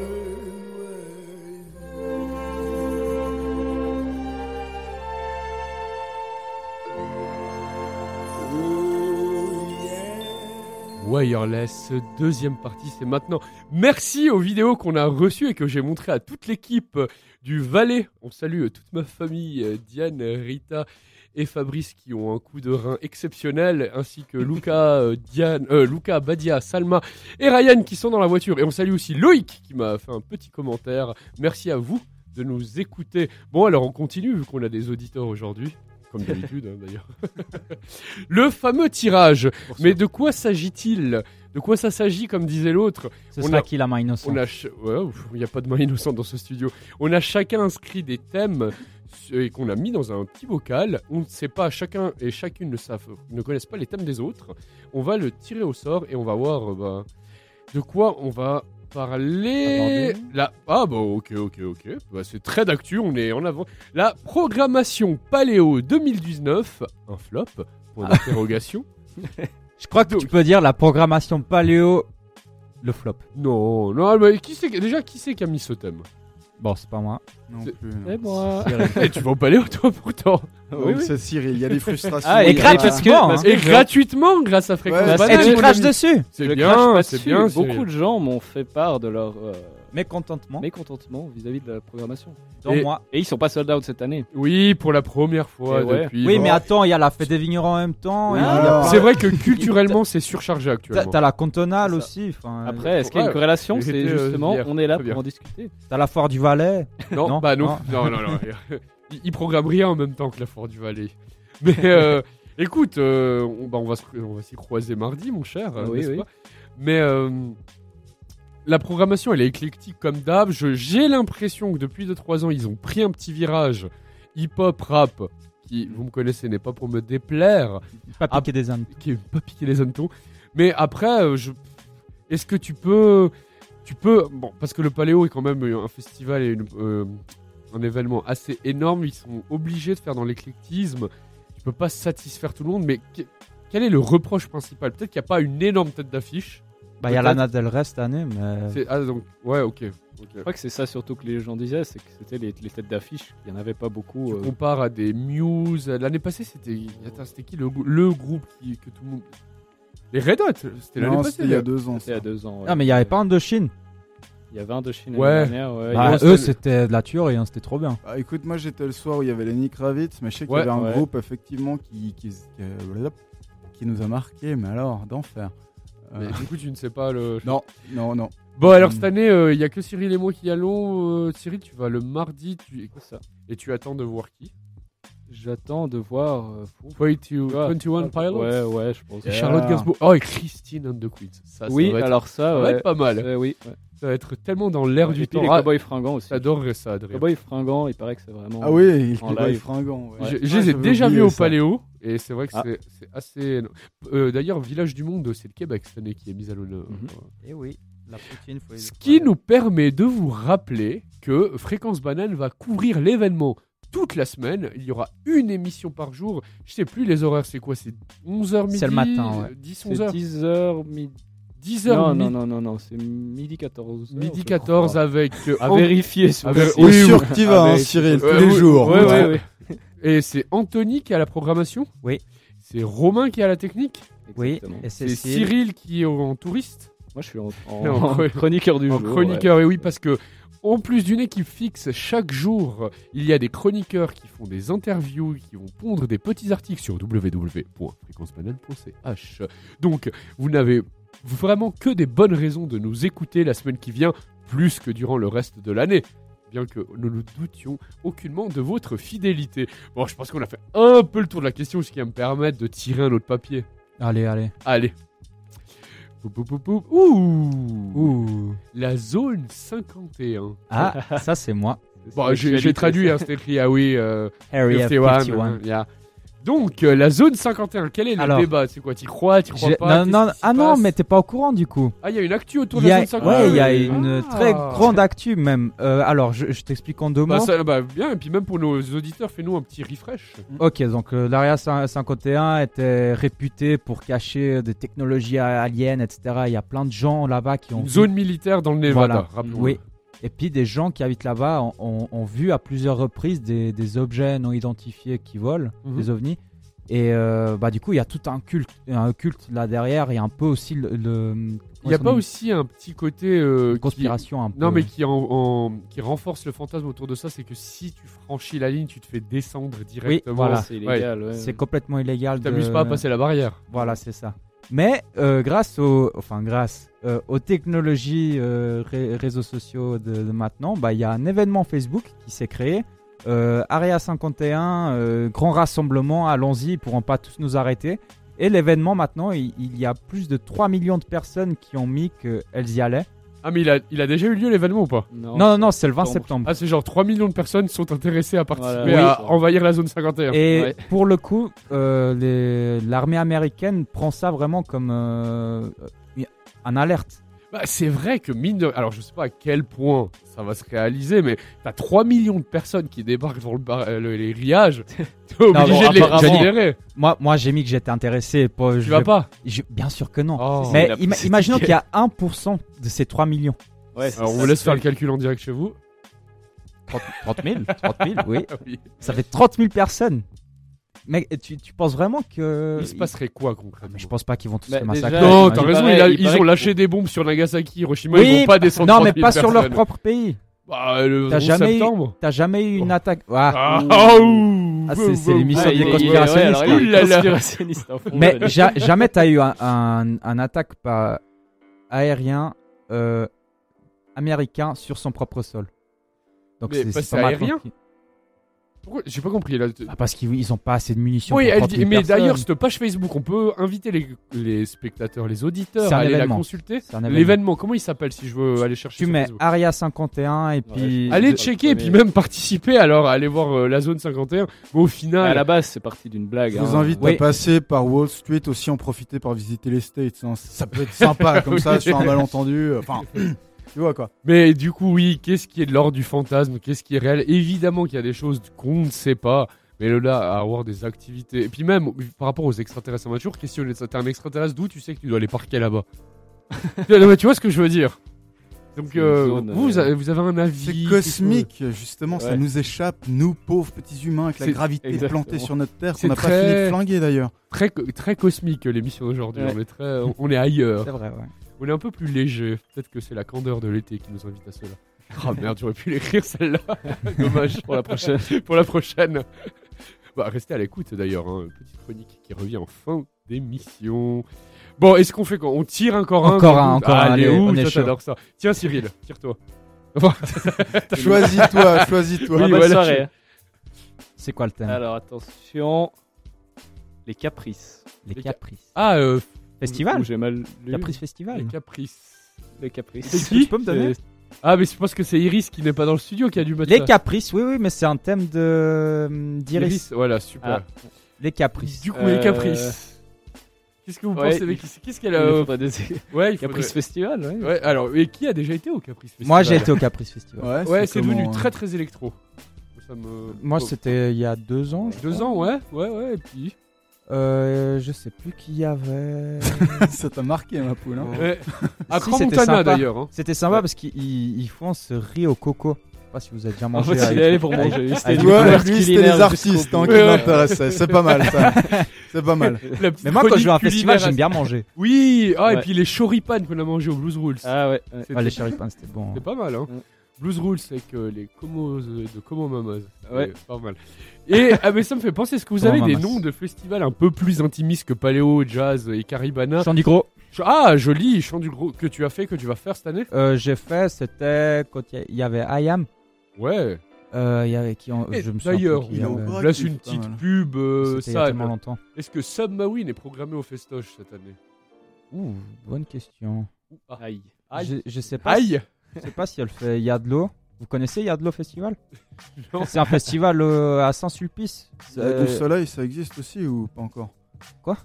Wireless, deuxième partie, c'est maintenant. Merci aux vidéos qu'on a reçues et que j'ai montrées à toute l'équipe du Valais. On salue toute ma famille, Diane, Rita et Fabrice qui ont un coup de rein exceptionnel, ainsi que Luca, euh, Diane, euh, Luca, Badia, Salma et Ryan qui sont dans la voiture. Et on salue aussi Loïc qui m'a fait un petit commentaire. Merci à vous de nous écouter. Bon, alors on continue vu qu'on a des auditeurs aujourd'hui. Comme d'habitude, hein, d'ailleurs. Le fameux tirage. Mais de quoi s'agit-il? De quoi ça s'agit, comme disait l'autre? Ce On sera a- qui la main innocente? On a, ch- ouais, ouf, il n'y a pas de main innocente dans ce studio. On a chacun inscrit des thèmes et qu'on a mis dans un petit bocal. On ne sait pas, chacun et chacune ne, savent, ne connaissent pas les thèmes des autres. On va le tirer au sort et on va voir euh, bah, de quoi on va parler. La... Ah bah ok, ok, ok. Bah, c'est très d'actu, on est en avant. La programmation Paléo 2019, un flop, point d'interrogation. Je crois que tu peux dire la programmation paléo, le flop. non, non, mais qui c'est, déjà qui c'est qui a mis ce thème? Bon, c'est pas moi. Non C'est- plus. non. C'est moi. Et tu vas au Paléo toi pourtant Donc, c'est Cyril, il y a des frustrations. Ah, et il y a- gratuitement, parce que, hein. parce Et gratuitement grâce à Fréquence Ouais, Banane. Et tu craches dessus C'est je bien, crache pas c'est dessus. bien. Beaucoup de gens m'ont fait part de leur euh, Mécontentement. mécontentement vis-à-vis de la programmation. Dont Et- moi. Et ils sont pas sold out cette année. Oui, pour la première fois Et ouais. depuis. Oui, bon. mais attends, il y a la fête des vignerons en même temps. Ah. C'est vrai que culturellement c'est surchargé actuellement. t'as la cantonale aussi. enfin, Après, est-ce qu'il y a une corrélation C'est euh, justement, hier. on est là pour en discuter. T'as la foire du Valais. Non, Non, bah non, non, non, non. il, il programme rien en même temps que la Fort du Valais. Mais euh, écoute, euh, on, bah, on va s'y croiser mardi, mon cher. euh, Oui, oui. pas? Mais euh, la programmation, elle est éclectique comme d'hab. J'ai l'impression que depuis 2-3 ans, ils ont pris un petit virage hip-hop, rap, qui, vous me connaissez, n'est pas pour me déplaire. Pas piquer des ânes. qui est pas piquer les hannetons. Mais après, euh, je... est-ce que tu peux, tu peux, bon, parce que le Paléo est quand même un festival et une- euh, un événement assez énorme, ils sont obligés de faire dans l'éclectisme. Tu peux pas satisfaire tout le monde, mais que- quel est le reproche principal? Peut-être qu'il n'y a pas une énorme tête d'affiche. Bah, il y a. Lana Del Rey cette année, mais. Ah donc, ouais, ok. Je crois que c'est ça surtout que les gens disaient, c'est que c'était les, les têtes d'affiche. Il y en avait pas beaucoup. Tu euh, compares à des Muse. L'année passée, c'était, attends, c'était qui le, le groupe qui, que tout le monde. Les Red Hot. C'était l'année passée. c'était il y a là. deux ans. C'était il y a deux ans. ouais. Ah, mais il y avait pas Indochine. Il y avait un de Chine Ouais. l'année dernière. Ouais. Bah, eux, c'était- c'était de la tuerie, hein, c'était trop bien. Bah, écoute, moi j'étais le soir où il y avait Lenny Kravitz, mais je sais qu'il Ouais, y avait un ouais. groupe effectivement qui, qui, qui, qui nous a marqué, mais alors, d'enfer. Euh, Mais du coup, tu ne sais pas le. Non, non, non. Bon, alors Mm. cette année, il y a que Cyril et moi qui y allons. Euh, Cyril, tu vas le mardi tu... C'est ça. et tu attends de voir qui? J'attends de voir. euh, pour- 22 Ah, 21 Pilots Ouais, ouais, je pense. Et Charlotte Gainsbourg. Oh, et Christine and the Queens. Ça, ça oui, va être, alors ça, ça va être pas mal. Euh, oui. ouais. Ça va être tellement dans l'air du temps. les Ah, cowboys fringants aussi. J'adorerais ça, Adrien. Cowboys fringants, il paraît que c'est vraiment. Ah oui, En il est live. fringant. ouais. Je, Ouais. je les ai déjà vus au ça. Paléo et c'est vrai que Ah. c'est- assez. Euh, D'ailleurs, Village du Monde, c'est le Québec cette année qui est mis à l'honneur. Mhm. Et oui, la poutine, faut Ce qui nous permet de vous rappeler que Fréquence Banane va couvrir l'événement toute la semaine. Il y aura une émission par jour. Je sais plus les horaires, c'est quoi? C'est 11h midi C'est le matin, ouais. 10, C'est 11h 10h midi. 10h Non, midi, non, non, non, non, c'est midi 14. midi 14 avec. euh, À vérifier est Oui, sûr oui. que tu Ah, vas, hein, mais- Cyril, tous les oui, jours. Ouais, ouais, ouais. Et c'est Anthony qui est à la programmation. Oui. C'est Romain qui est à la technique. Oui, Exactement. C'est. Cyril qui est en touriste. Moi, je suis en, chroniqueur du en jour. chroniqueur. Et oui, parce que en plus d'une équipe fixe, chaque jour, il y a des chroniqueurs qui font des interviews, qui vont pondre des petits articles sur www.fréquencebanane.ch. Donc, vous n'avez vraiment que des bonnes raisons de nous écouter la semaine qui vient, plus que durant le reste de l'année. Bien que nous ne doutions aucunement de votre fidélité. Bon, je pense qu'on a fait un peu le tour de la question, ce qui va me permettre de tirer un autre papier. Allez, allez. Allez. Ouh. Ouh. La zone 51. Ah, ça c'est moi. Bon, j'ai traduit, hein, c'était écrit, ah oui, euh, Area 51. 51. euh, yeah. Donc, euh, la zone 51, quel est le Alors, débat C'est quoi T'y crois T'y crois J'ai- pas non, Qu'est-ce non, qui s'y ah non, passe mais t'es pas au courant du coup. Ah, il y a une actu autour Il de y la zone 51 ouais, il y a Ah. une très grande actu même. Euh, alors, je, je t'explique en deux Bah, mots. ça, bah, bien, et puis même pour nos auditeurs, fais-nous un petit refresh. Ok, donc euh, l'Area 51 était réputée pour cacher des technologies a- aliens, etc. Il y a plein de gens là-bas qui ont Une zone militaire dans le Nevada, Voilà. rappelons-le. Oui. Et puis des gens qui habitent là-bas ont, ont- ont vu à plusieurs reprises des, des objets non identifiés qui volent, Mhm. des ovnis. Et euh, bah du coup, il y a tout un culte, un culte là derrière. Il y a un peu aussi le. le- Il n'y a pas aussi un petit côté... euh, qui- conspiration un peu. Non, mais qui, en, en- qui renforce le fantasme autour de ça, c'est que si tu franchis la ligne, tu te fais descendre directement. voilà. C'est illégal, ouais. c'est complètement illégal. Tu t'amuses de- pas à passer la barrière. Voilà, c'est ça. Mais euh, grâce aux, enfin grâce euh, aux technologies, euh, ré- réseaux sociaux de, maintenant, bah il y a un événement Facebook qui s'est créé. Area 51, euh, grand rassemblement, allons-y, ils pourront pas tous nous arrêter. Et l'événement maintenant, il, il y a plus de 3 millions de personnes qui ont mis qu'elles y allaient. Ah, mais il a, il a déjà eu lieu l'événement ou pas Non, Non, non, c'est le 20 septembre. septembre. Ah, c'est genre 3 millions de personnes sont intéressées à participer Voilà, à oui. envahir la zone 51. Et Ouais. pour le coup, euh, les- l'armée américaine prend ça vraiment comme euh, un alerte. Bah, c'est vrai que mine de... Alors, je sais pas à quel point ça va se réaliser, mais t'as 3 millions de personnes qui débarquent dans le bar- euh, le- les riages. T'es obligé bon, de les considérer. Moi, moi j'ai mis que j'étais intéressé. Pas, Tu je vas vais- pas je- Bien sûr que non. Oh. Mais la- ima- c'est imaginons qu'il y a 1% de ces 3 millions. Ouais, Alors, on vous laisse faire le calcul en direct chez vous. 30, 30 000 30 000, oui. Ah oui. Ça fait 30 000 personnes. Mec, tu, tu penses vraiment que. Il se passerait quoi concrètement Mais je pense pas qu'ils vont tous Bah, se massacrer. déjà, Non, t'as raison, paraît ils ont que- lâché des bombes sur Nagasaki, Hiroshima, ils Oui, vont pas descendre non, 30 mais 000 pas sur leur propre pays. Bah, le T'as 11 jamais eu- septembre. T'as jamais eu une Oh. attaque. Ah. Ah, Ah, ouh, c'est- l'émission Ouais, des conspirationnistes, ouais, Mais ja- jamais t'as eu un, un, un attaque par aérien euh, américain sur son propre sol. Donc c'est pas- aérien. Pourquoi J'ai pas compris là. Ah, parce qu'ils ils ont pas assez de munitions. Oui, pour elle 30 dit, 000 mais personnes. d'ailleurs, cette page Facebook, on peut inviter les, les spectateurs, les auditeurs à aller la consulter. C'est un événement. L'événement, comment il s'appelle si je veux aller chercher Tu sur mets Facebook Aria 51 et puis. Allez de- checker et puis même participer alors à aller voir euh, la zone 51. Mais au final, À la base, c'est parti d'une blague. Je hein. vous invite Oui. à passer par Wall Street aussi, en profiter par visiter les States. hein. Ça peut être sympa comme ça, sur un malentendu. Enfin, tu vois quoi. Mais du coup, oui, qu'est-ce qui est de l'ordre du fantasme? Qu'est-ce qui est réel? Évidemment qu'il y a des choses qu'on ne sait pas. Mais là, à avoir des activités. Et puis même, par rapport aux extraterrestres, on m'a toujours questionné ça. T'es un extraterrestre, d'où tu sais que tu dois les parquer là-bas? Non, mais Tu vois ce que je veux dire? Donc, euh, zone, vous, vous euh, avez, vous avez un avis C'est cosmique, justement, ça nous échappe, nous pauvres petits humains, avec la gravité exactement. plantée sur notre Terre, C'est qu'on n'a pas très- fini de flinguer d'ailleurs. Très, très cosmique l'émission d'aujourd'hui. Ouais. On est très, on est ailleurs. C'est vrai, ouais. On est un peu plus léger. Peut-être que c'est la candeur de l'été qui nous invite à cela. Ah merde, j'aurais pu l'écrire celle-là. Dommage pour la prochaine. pour la prochaine. Bah, restez à l'écoute d'ailleurs. Hein. Petite chronique qui revient en fin d'émission. Bon, est-ce qu'on fait quoi? On tire encore un Encore un, encore un, Allez, allez, on est toi, t'adores ça. Tiens, Cyril, tire-toi. Choisis-toi, choisis-toi. Oui, Ah, bonne voilà, soirée. C'est quoi le thème? Alors attention. Les caprices. Les les caprices. Ah, euh, Festival J'ai mal lu. Caprice Festival. les caprices. Les caprices. C'est qui Tu peux me donner Ah, mais je pense que c'est Iris qui n'est pas dans le studio qui a dû mettre Les ça. caprices, oui, oui, mais c'est un thème de hum, d'Iris. Iris, voilà, super. Ah. Les caprices. Du coup, Euh, les caprices. Qu'est-ce que vous ouais, pensez il- avec Qu'est-ce qu'elle a faudrait des Ouais, il faudrait- caprices festival. Ouais. Ouais, alors, et qui a déjà été au Caprice Festival Moi, j'ai été au Caprice Festival. Ouais, c'est devenu comment, très très électro. Ça me... Moi, Oh, c'était il y a deux ans. je Deux crois. ans, ouais, ouais, ouais, et puis. Euh, je sais plus qui y avait. euh, Ça t'a marqué, ma poule. Hein Ouais. À Si, Grand c'était Montana sympa. d'ailleurs. Hein. C'était sympa Ouais. parce qu'ils ils ils font ce riz au coco. Je sais pas si vous avez déjà En mangé. fait, il est allé pour manger. C'était jusqu'au artistes hein, qui Ouais, l'intéressaient. C'est pas mal, ça. C'est pas mal. Mais moi, quand je vais à un festival, j'aime bien manger. Oui, ah, et puis les choripan qu'on a mangé au Blues Rules. Ah ouais. Ah, les choripans, c'était bon. c'était pas mal, hein. Mm. Blues Rules avec euh, les comos de Como Mamas. Ouais. Pas mal. Et ah, mais ça me fait penser, est-ce que vous avez des noms de festivals un peu plus intimistes que Paléo, Jazz et Caribana Chant du gros. Ah, joli, chant du gros que tu as fait, que tu vas faire cette année? Euh, j'ai fait, c'était quand il y a- il y avait IAM. Ouais. Euh, Il y avait qui en... Et je me souviens d'ailleurs, il au avait-. Place une petite pub euh, il y a sale. tellement longtemps. Est-ce que Sub Mawin est programmé au Festoche cette année? Ouh, bonne question. Aïe. Je, je sais pas. si- Aïe Je sais pas si elle fait Yadlo. Vous connaissez Yadlo Festival. C'est un festival euh, à Saint-Sulpice. Il y a Euh, du soleil, ça existe aussi ou pas encore Quoi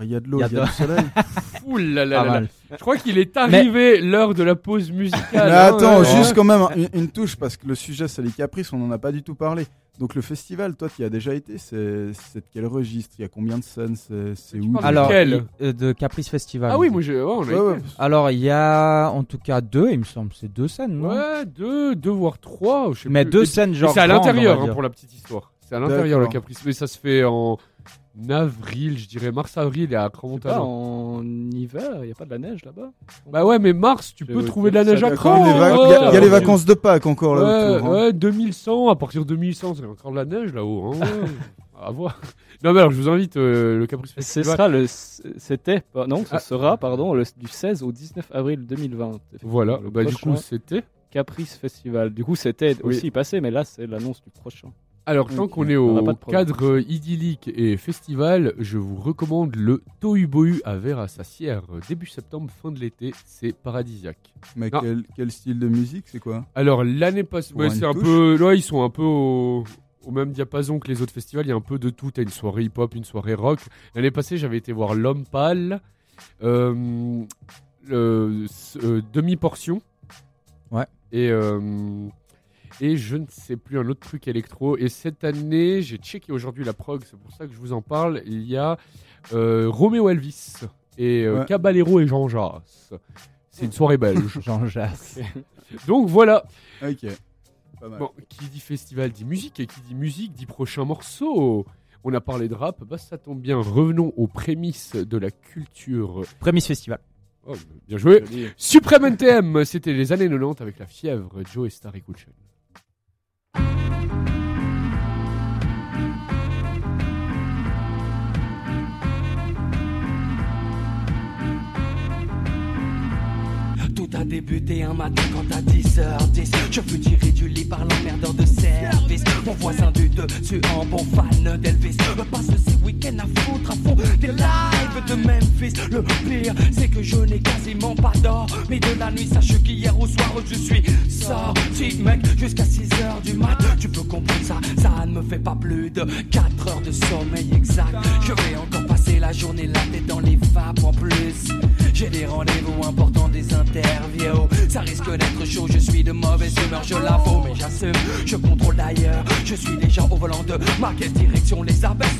Il y a de l'eau, Il y a de- du soleil. Ouh là là pas là là. mal. Je crois qu'il est arrivé l'heure de la pause musicale. Mais hein, attends, ouais. juste quand même une, une touche parce que le sujet c'est les caprices, on en a pas du tout parlé. Donc le festival, toi qui as déjà été, c'est de quel registre? Il y a combien de scènes? C'est Tu où? Alors, Lequel il- euh, de Caprice Festival. Ah oui, moi j'ai. ouais, Ouais, ouais. Alors, il y a en tout cas deux, il me semble. C'est deux scènes, non? Ouais, deux, deux voire trois. Je sais Mais plus. deux Et- scènes genre. c'est à l'intérieur hein, pour la petite histoire. C'est à l'intérieur le. Caprice, mais ça se fait en avril, je dirais mars-avril et à Pas Cramontana. en hiver, il n'y a pas de la neige là-bas Bah ouais, mais mars, tu peux trouver de la neige à Cran. ouais. il y a- il y a les ouais. vacances de Pâques encore là Ouais, autour. hein. ouais, 2100, à partir de 2100, c'est encore de la neige là-haut. Hein, ouais. à voir. Non, mais alors je vous invite euh, le Caprice Ce Festival. sera le. C'était. Non, ce Ah. sera, pardon, le, du 16 au 19 avril 2020. Voilà, Le bah, du coup c'était. Caprice Festival. Du coup, c'était Oui. aussi passé, mais là, c'est l'annonce du prochain. Alors, tant Ok, qu'on est au cadre idyllique et festival, je vous recommande le Tohu Bohu à Verre-à-Sassière. Début septembre, fin de l'été, c'est paradisiaque. Mais Non. quel, quel style de musique c'est quoi? Alors, l'année passée, ouais, c'est un peu. Là, ils sont un peu au, au même diapason que les autres festivals. Il y a un peu de tout. T'as une soirée hip-hop, une soirée rock. L'année passée, j'avais été voir L'Homme Pâle, euh, euh, Demi-Portion. Ouais. Et. euh, et je ne sais plus un autre truc électro. Et cette année, j'ai checké aujourd'hui la prog, c'est pour ça que je vous en parle. Il y a euh, Roméo Elvis et euh, Ouais. Caballero et Jean Jass. C'est une soirée belge. Jean Jass. Donc voilà. Ok. Pas mal. Bon, qui dit festival dit musique et qui dit musique dit prochain morceau. On a parlé de rap, bah ça tombe bien. Revenons aux prémices de la culture. Prémisse Festival. Oh, bien joué. Supreme NTM, c'était les années 90 avec la fièvre, Joe et Star et Cool débuté un matin quand à 10h10 Je fus tiré du lit par l'emmerdeur de service. Mon voisin du dessus en bon fan d'Elvis. Me passe ces week-ends à foutre à fond des lives de Memphis. Le pire c'est que je n'ai quasiment pas d'or Mais de la nuit. Sache qu'hier au soir je suis sorti mec Jusqu'à 6h du mat. Tu peux comprendre ça, ça ne me fait pas plus de 4 heures de sommeil exact. Je vais encore passer la journée là dans les vapes en plus j'ai des rendez-vous importants, des interviews. Ça risque d'être chaud, je suis de mauvaise humeur, je l'avoue, mais j'assume. Je contrôle d'ailleurs, je suis déjà au volant de ma quelle direction les abaisse.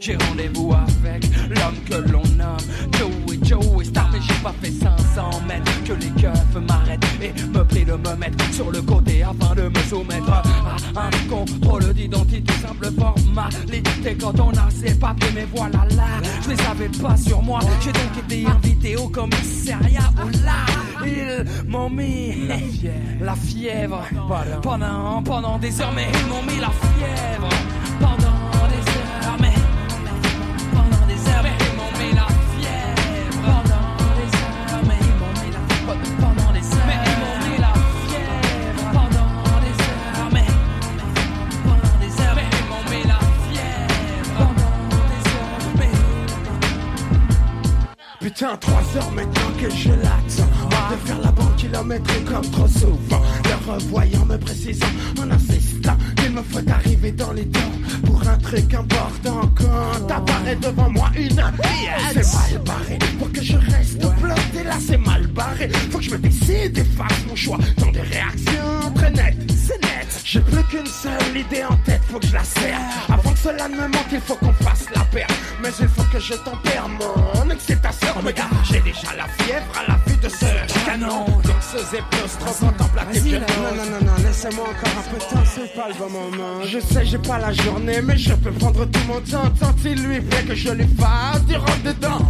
J'ai rendez-vous avec l'homme que l'on nomme Joey Joey Star, mais j'ai pas fait 500 mètres. Que les keufs m'arrêtent et me prient de me mettre sur le côté afin de me soumettre à un contrôle d'identité, simple formalité. Quand on a ses papiers, mais voilà là, je les avais pas sur moi. J'ai donc été invité au commissariat où là, ils m'ont mis la fièvre pendant, pendant des heures, mais ils m'ont mis la fièvre pendant matin, 3 heures maintenant que je l'attends. De faire la bande kilométrique comme trop souvent. Le revoyant me précisant en insistant qu'il me faut arriver dans les temps pour un truc important. Quand apparaît devant moi une pièce, c'est mal barré. Pour que je reste bloqué là, c'est mal barré. Faut que je me décide et fasse mon choix dans des réactions très nettes. J'ai plus qu'une seule idée en tête, faut que je la serre. Avant que cela ne me manque, il faut qu'on fasse la paire. Mais il faut que je tempère mon excitation. Regarde, j'ai déjà la fièvre à la vue de ce canon. Danseuse et trop contemplative. Je- Non, non, non, non, laissez-moi encore un peu de temps, c'est pas le bon moment. Je sais, j'ai pas la journée, mais je peux prendre tout mon temps. Tant il lui plaît que je lui fasse du rentre dedans.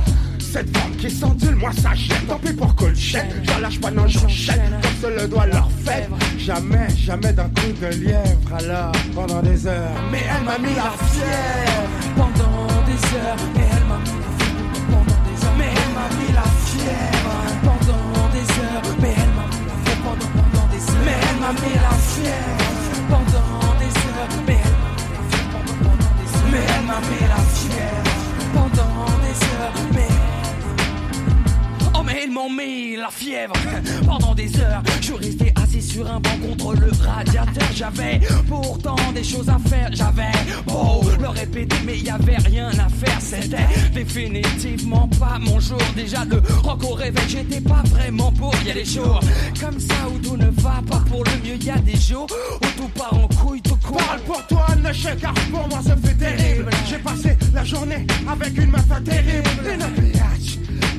Cette femme qui s'endule, moi ça jette. Tant pis pour chaîne. J'en lâche pas, non, j'enchaîne. Comme se le doit leur faire. Jamais, jamais d'un coup de lièvre. Alors, pendant des heures. Mais elle m'a mis la fièvre. pendant des heures et elle m'a mis la fièvre pendant des heures mais elle m'a mis la fièvre pendant des heures mais elle m'a mis la fièvre pendant, des heures mais elle m'a mis la fièvre pendant des heures mais elle m'a mis la fièvre pendant des heures mais elle m'a mis la fièvre mais ils m'ont mis la fièvre pendant des heures. Je restais assis sur un banc contre le radiateur. J'avais pourtant des choses à faire. J'avais beau le répéter, mais y avait rien à faire. C'était définitivement pas mon jour. Déjà le rock au réveil, j'étais pas vraiment pour. Y a des jours comme ça où tout ne va pas pour le mieux. Y a des jours où tout part en couille, tout court. Parle pour toi, ne chèque, car pour moi ça fait terrible. J'ai passé la journée avec une meuf terrible.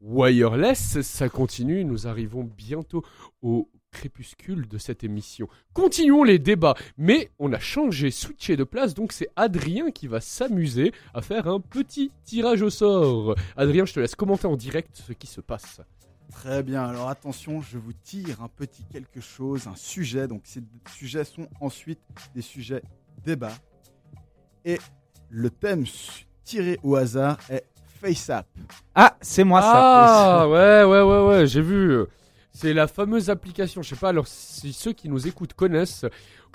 Wireless, ça continue, nous arrivons bientôt au crépuscule de cette émission. Continuons les débats, mais on a changé, switché de place, donc c'est Adrien qui va s'amuser à faire un petit tirage au sort. Adrien, je te laisse commenter en direct ce qui se passe. Très bien, alors attention, je vous tire un petit quelque chose, un sujet. Donc ces sujets sont ensuite des sujets débat. Et le thème tiré au hasard est FaceApp. Ah, c'est moi ça. Ah ouais ouais ouais ouais, j'ai vu. C'est la fameuse application. Je sais pas. Alors si ceux qui nous écoutent connaissent,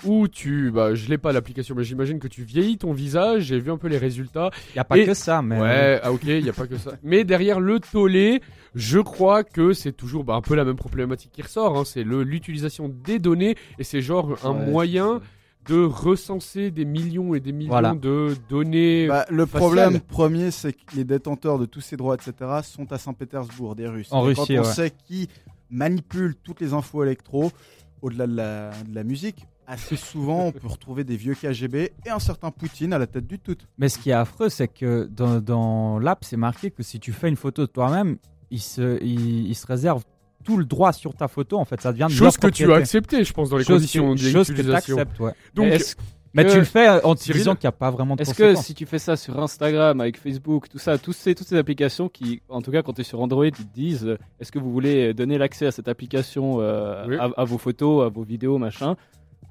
où tu, bah je l'ai pas l'application, mais j'imagine que tu vieillis ton visage. J'ai vu un peu les résultats. Il y a pas Et- que ça, mais Ouais, ah ok, il y a pas que ça. Mais derrière le tollé, je crois que c'est toujours bah, un peu la même problématique qui ressort. Hein. C'est le- l'utilisation des données et c'est genre un Ouais, moyen de recenser des millions et des millions Voilà. de données. Bah, le faciales. problème premier, c'est que les détenteurs de tous ces droits, etc., sont à Saint-Pétersbourg, des Russes. En Et Russie, Quand on ouais. sait qui manipule toutes les infos électro, au-delà de la, de la musique, assez souvent, on peut retrouver des vieux KGB et un certain Poutine à la tête du tout. Mais ce qui est affreux, c'est que dans, dans l'app, c'est marqué que si tu fais une photo de toi-même, il se, il, il se réserve tout le droit sur ta photo. En fait, ça devient de Chose leur que tu as propriété. accepté, je pense, dans les Chose conditions que- chose que t'acceptes, ouais. Donc, Mais que- tu le fais en te disant qu'il n'y a pas vraiment de Est-ce que si tu fais ça sur Instagram, avec Facebook, tout ça, tous ces, toutes ces applications qui, en tout cas quand tu es sur Android, ils te disent euh, est-ce que vous voulez donner l'accès à cette application euh, Oui. à, à vos photos, à vos vidéos, machin?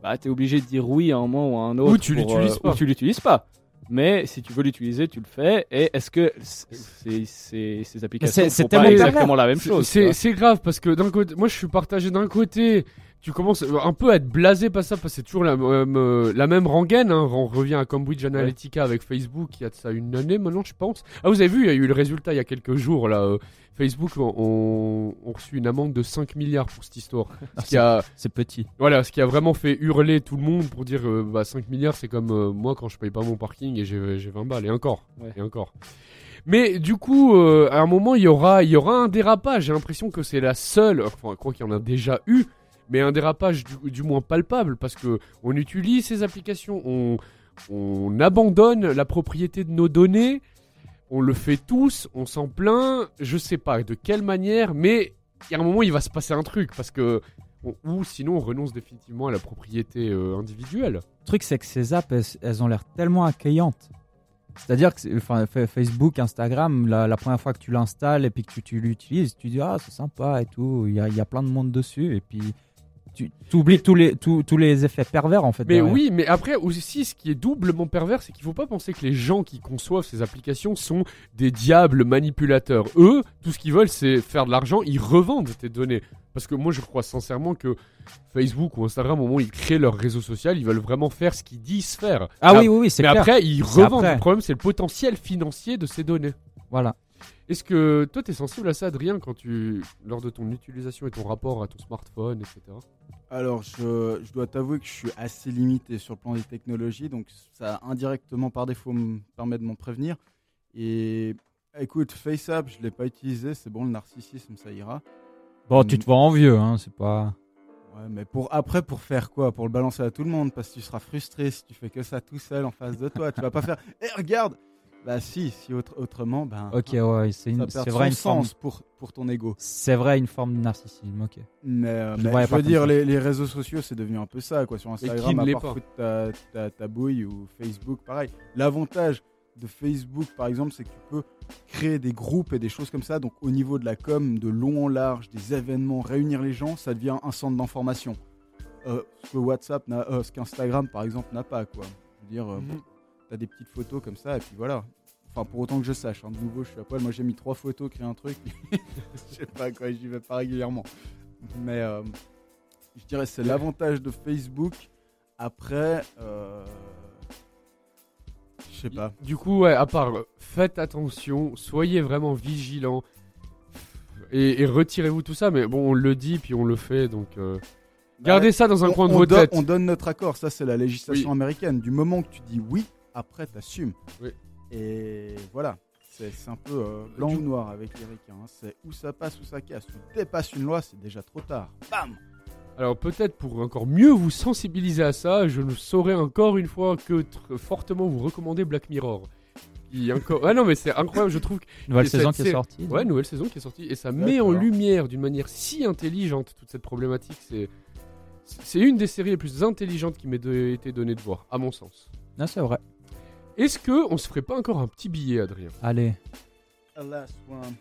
Bah, tu es obligé de dire oui à un moment ou à un autre. Ou tu l'utilises euh, pas. Ou tu l'utilises pas. Mais si tu veux l'utiliser, tu le fais. Et est-ce que ces, ces, ces applications c'est- ne font pas exactement la même chose c'est grave parce que d'un côté, moi je suis partagé d'un côté. Tu commences un peu à être blasé par ça parce que c'est toujours la même, euh, la même rengaine. hein. On revient à Cambridge Analytica avec Facebook il y a de ça une année maintenant, je pense. Ah, vous avez vu, il y a eu le résultat il y a quelques jours là. euh, Facebook ont, ont reçu une amende de 5 milliards pour cette histoire. Ah, Ce qui a, C'est petit. voilà, ce qui a vraiment fait hurler tout le monde pour dire euh, bah, 5 milliards, c'est comme euh, moi quand je paye pas mon parking et j'ai j'ai 20 balles, et encore. Ouais. Et encore. Mais du coup, euh, à un moment, il y aura, il y aura un dérapage. J'ai l'impression que c'est la seule, enfin, je crois qu'il y en a déjà eu, mais un dérapage du, moins palpable parce que on utilise ces applications, on, on abandonne la propriété de nos données, on le fait tous, on s'en plaint, je sais pas de quelle manière, mais il y a un moment, il va se passer un truc parce que ou sinon on renonce définitivement à la propriété euh, individuelle. Le truc, c'est que ces apps, elles, ont l'air tellement accueillantes. C'est-à-dire que enfin, fa- Facebook, Instagram, la, première fois que tu l'installes et puis que tu, tu l'utilises, tu dis ah c'est sympa et tout, il y a, y a plein de monde dessus et puis tu oublies tous les, tous, tous les effets pervers en fait. Mais derrière. oui, mais après aussi, ce qui est doublement pervers, c'est qu'il faut pas penser que les gens qui conçoivent ces applications sont des diables manipulateurs. Eux, tout ce qu'ils veulent, c'est faire de l'argent. Ils revendent tes données. Parce que moi, je crois sincèrement que Facebook ou Instagram, au moment où ils créent leur réseau social, ils veulent vraiment faire ce qu'ils disent faire. Ah oui, oui, oui, c'est Mais clair. après, ils revendent. après. Le problème, c'est le potentiel financier de ces données. Voilà. Est-ce que toi, tu es sensible à ça, Adrien, quand tu, lors de ton utilisation et ton rapport à ton smartphone, etc. Alors, je, je dois t'avouer que je suis assez limité sur le plan des technologies, donc ça indirectement par défaut me permet de m'en prévenir. Et écoute, FaceApp, je l'ai pas utilisé, c'est bon, le narcissisme, ça ira. Bon, tu te vois envieux, hein, c'est pas. Ouais, mais pour après, pour faire quoi? Pour le balancer à tout le monde, parce que tu seras frustré si tu fais que ça tout seul en face de toi. tu vas pas faire. Eh, regarde Bah si, si autre- autrement, ben. Ok, ouais, c'est une- c'est vrai, une forme- sens pour pour ton ego. C'est vrai, une forme de narcissisme, ok. Mais, euh, Je mais je veux dire, les, les réseaux sociaux, c'est devenu un peu ça, quoi. Sur Instagram, à part pas foutre ta, ta, ta bouille ou Facebook, pareil. L'avantage de Facebook, par exemple, c'est que tu peux créer des groupes et des choses comme ça. Donc, au niveau de la com, de long en large, des événements, réunir les gens, ça devient un centre d'information. Euh, ce que WhatsApp, n'a- euh, ce qu'Instagram, par exemple, n'a pas, quoi. Je veux dire, euh, Mhm. T'as des petites photos comme ça, et puis voilà. Enfin, pour autant que je sache, hein, de nouveau, je suis à poil. Moi, j'ai mis trois photos, créé un truc. je sais pas quoi, j'y vais pas régulièrement. Mais euh, je dirais c'est l'avantage de Facebook. Après, euh, je sais pas. Du coup, ouais, à part, euh, faites attention, soyez vraiment vigilants et, et retirez-vous tout ça. Mais bon, on le dit puis on le fait, donc euh, gardez Bah, ça dans un on- coin de on votre tête. On donne notre accord, ça c'est la législation Oui. américaine. Du moment que tu dis oui, après t'assumes. Oui. Et voilà. C'est un peu euh, blanc Du- ou noir avec les ricains. hein. C'est où ça passe, où ça casse. Tu dépasses une loi, c'est déjà trop tard. Bam Alors peut-être pour encore mieux vous sensibiliser à ça, je ne saurais encore une fois que fortement vous recommander Black Mirror. Qui encore... Ah non mais c'est incroyable, je trouve. que- Nouvelle saison qui est sortie. Ouais, nouvelle saison qui est sortie et ça met en lumière d'une manière si intelligente toute cette problématique. C'est c'est une des séries les plus intelligentes qui m'ait de- été donnée de voir, à mon sens. Non, c'est vrai. Est-ce que on se ferait pas encore un petit billet, Adrien? Allez. A last one.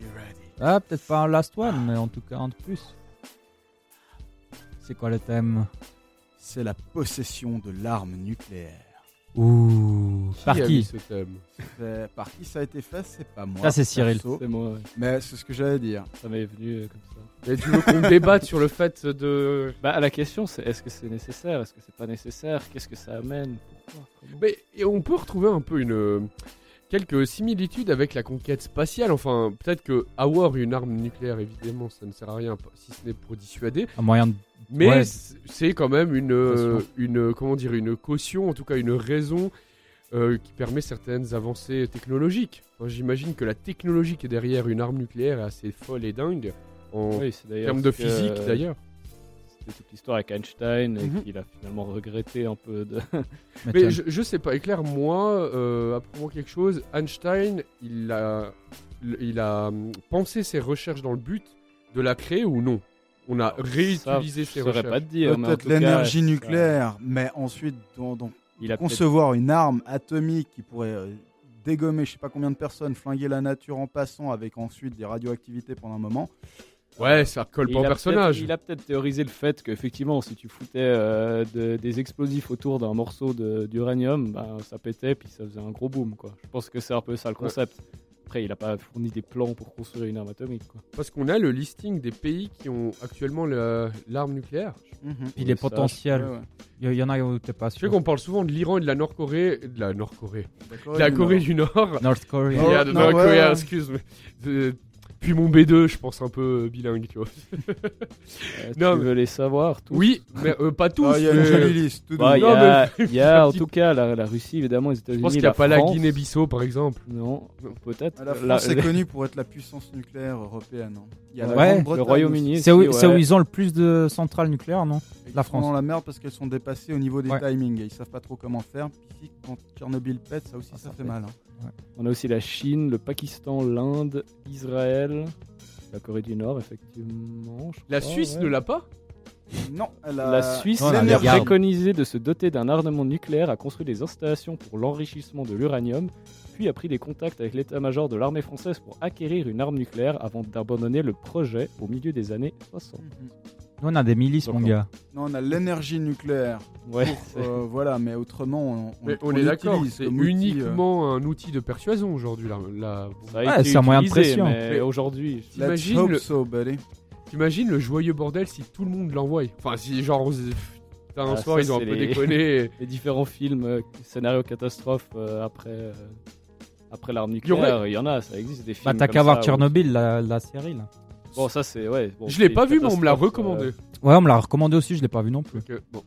You ready? Ah, peut-être pas un last one, mais en tout cas un de plus. C'est quoi le thème? C'est la possession de l'arme nucléaire. Ouh. Par a qui mis ce thème? C'est- Par qui ça a été fait? C'est pas moi. Ça, c'est Cyril. perso. C'est moi, ouais. Mais c'est ce que j'allais dire. ça m'est venu euh, comme ça. Et tu veux qu'on débatte sur le fait de. Bah, la question, c'est est-ce que c'est nécessaire Est-ce que c'est pas nécessaire Qu'est-ce que ça amène Pourquoi Comment Mais et on peut retrouver un peu une euh, quelques similitudes avec la conquête spatiale. Enfin, peut-être que avoir une arme nucléaire, évidemment, ça ne sert à rien si ce n'est pour dissuader. Un moyen de. Mais Ouais. c'est quand même une, euh, Caution. une comment dire une caution, en tout cas une raison euh, qui permet certaines avancées technologiques. Enfin, J'imagine que la technologie qui est derrière une arme nucléaire est assez folle et dingue en Oui, termes de que- physique d'ailleurs. C'était toute l'histoire avec Einstein et Mhm. qu'il a finalement regretté un peu de. Mais je, je sais pas, éclaire-moi, euh, apprends-moi quelque chose. Einstein, il a, il a hum, pensé ses recherches dans le but de la créer ou non? On a réutilisé Ça, ses je saurais recherches. pas Peut-être l'énergie ça- nucléaire, mais ensuite, dans Il a concevoir une arme atomique qui pourrait euh, dégommer je sais pas combien de personnes, flinguer la nature en passant avec ensuite des radioactivités pendant un moment. Ouais, ça colle Il pas au a personnage. peut-être- Il a peut-être théorisé le fait qu'effectivement, si tu foutais euh, de- des explosifs autour d'un morceau d'uranium, ben, ça pétait puis ça faisait un gros boom. Quoi. Je pense que c'est un peu ça le concept. Après, il a pas fourni des plans pour construire une arme atomique. Quoi. Parce qu'on a le listing des pays qui ont actuellement le- l'arme nucléaire. Il est ça, potentiel. Ouais, ouais. Il y, en a où t'es pas Je sais sûr. qu'on parle souvent de l'Iran et de la Nord-Corée. De la Nord-Corée. De la Corée du Nord. North Korea. Oh, Yeah, de non, North Korea, ouais. Puis mon B2, je pense un peu bilingue, tu vois. Euh, Non, tu mais- veux les savoir tous Oui, mais euh, pas tous. Ah, il y a une mais- jolie liste. tout Bah, Il y a, mais- il y a en tout cas la, la Russie, évidemment, les États-Unis. Je pense qu'il n'y a la pas la. Guinée-Bissau, par exemple. Non, peut-être. Ah, La La- France est connue pour être la puissance nucléaire européenne. hein. Il y a Ouais, le Royaume-Uni. C'est où, ils ont le plus de centrales nucléaires, non? La Ils sont France. dans la merde parce qu'elles sont dépassées au niveau des Ouais. timings et ils savent pas trop comment faire. Puis quand Tchernobyl pète, ça aussi, Ah, ça, ça fait mal. hein. On a aussi la Chine, le Pakistan, l'Inde, Israël, la Corée du Nord, effectivement. je La crois, Suisse ouais. ne l'a pas? Non, elle a- La Suisse Non, a préconisé de se doter d'un armement nucléaire, a construit des installations pour l'enrichissement de l'uranium, puis a pris des contacts avec l'état-major de l'armée française pour acquérir une arme nucléaire avant d'abandonner le projet au milieu des années 60. Nous, on a des milices, mon gars. Non, on a l'énergie nucléaire. Ouais, Pour, euh, voilà, mais autrement, on, Mais on, on est d'accord, l'utilise c'est euh. uniquement un outil de persuasion aujourd'hui. Ouais, été c'est un moyen de pression. Mais Mais- aujourd'hui, T'imagines le, so, le joyeux bordel si tout le monde l'envoie? Enfin, si genre, putain, un Ah, soir ça, ils ont un peu les- déconné. les différents films, euh, scénarios catastrophes euh, après, euh, après l'arme nucléaire, il y en a, ça existe des films. Bah, t'as qu'à voir Tchernobyl, la, la série, là. Bon, ça c'est. Ouais, bon, je l'ai pas vu, mais on me l'a recommandé. euh, Ouais, on me l'a recommandé aussi, je l'ai pas vu non plus. Bon.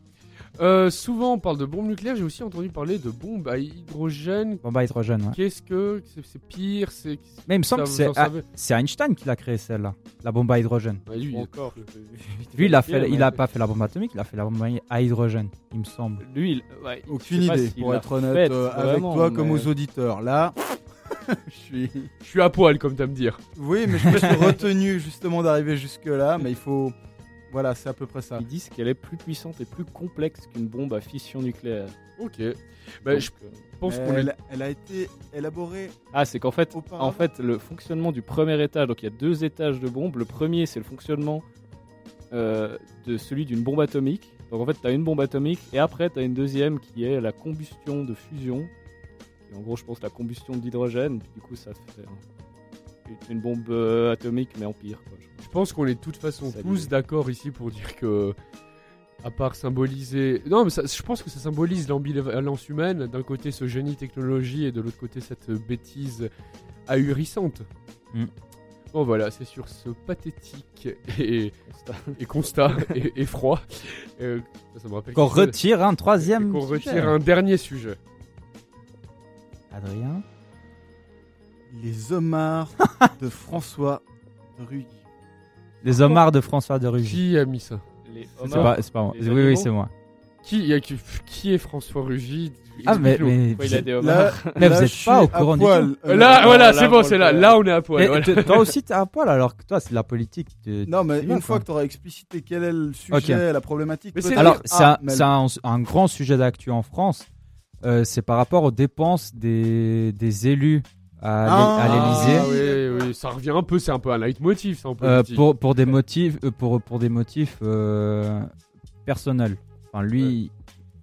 Euh, souvent on parle de bombes nucléaires, j'ai aussi entendu parler de bombes à hydrogène. Bon, bah, hydrogène, ouais. Qu'est-ce que c'est pire C'est Mais il me semble Ça, que c'est Einstein qui l'a créé, celle-là. La bombe à hydrogène. Ouais, lui, encore. Lui, il a, fait, il a pas fait la bombe atomique, il a fait la bombe à hydrogène, il me semble. Lui, il- ouais, Aucune idée, pour être honnête, euh, avec toi comme aux auditeurs. Là, je suis. je suis à poil comme t'as me dire. Oui, mais je me suis retenu justement d'arriver jusque-là, mais il faut. Voilà, c'est à peu près ça. Ils disent qu'elle est plus puissante et plus complexe qu'une bombe à fission nucléaire. Ok. Bah, Donc, je pense qu'on est. Elle, elle a été élaborée Ah, c'est qu'en fait, auparavant. en fait, le fonctionnement du premier étage, donc il y a deux étages de bombe. Le premier, c'est le fonctionnement euh, de celui d'une bombe atomique. Donc en fait, tu as une bombe atomique et après, tu as une deuxième qui est la combustion de fusion. Et en gros, je pense la combustion d'hydrogène. Du coup, ça fait un- une bombe euh, atomique, mais en pire. Quoi, je Je pense qu'on est de toute façon Salut. tous d'accord ici pour dire que, à part symboliser. Non, mais ça- je pense que ça symbolise l'ambivalence humaine. D'un côté, ce génie technologie et de l'autre côté, cette bêtise ahurissante. Mm. Bon, voilà, c'est sur ce pathétique et, constat et, et froid. euh, ça, ça me rappelle Qu'on retire un troisième. Qu'on sujet. retire un dernier sujet. Adrien Les homards de François Rugy. Les homards de François de Rugy. Qui a mis ça Les C'est homards, pas, c'est pas moi. les Oui, oui, c'est moi. qui, y a- qui, qui est François Rugy Ah, mais, mais, il a des Là, homards Mais vous êtes pas au courant du poil. tout. Euh, Là, voilà, là, c'est bon, c'est là. Là, on est à poil. Mais voilà. t- toi aussi, t'es à poil alors que toi, c'est de la politique. Non, mais une fois quoi. que tu auras explicité quel est le sujet, la problématique. Mais peut-être c'est- Alors, c'est ah, un, un, un grand sujet d'actu en France. Euh, c'est par rapport aux dépenses des, des élus à Ah. Ah oui, oui, ça revient un peu, c'est un peu un leitmotiv, ça, en Euh, politique. pour, pour des motifs, euh, pour, pour des motifs euh, personnels. Enfin, lui,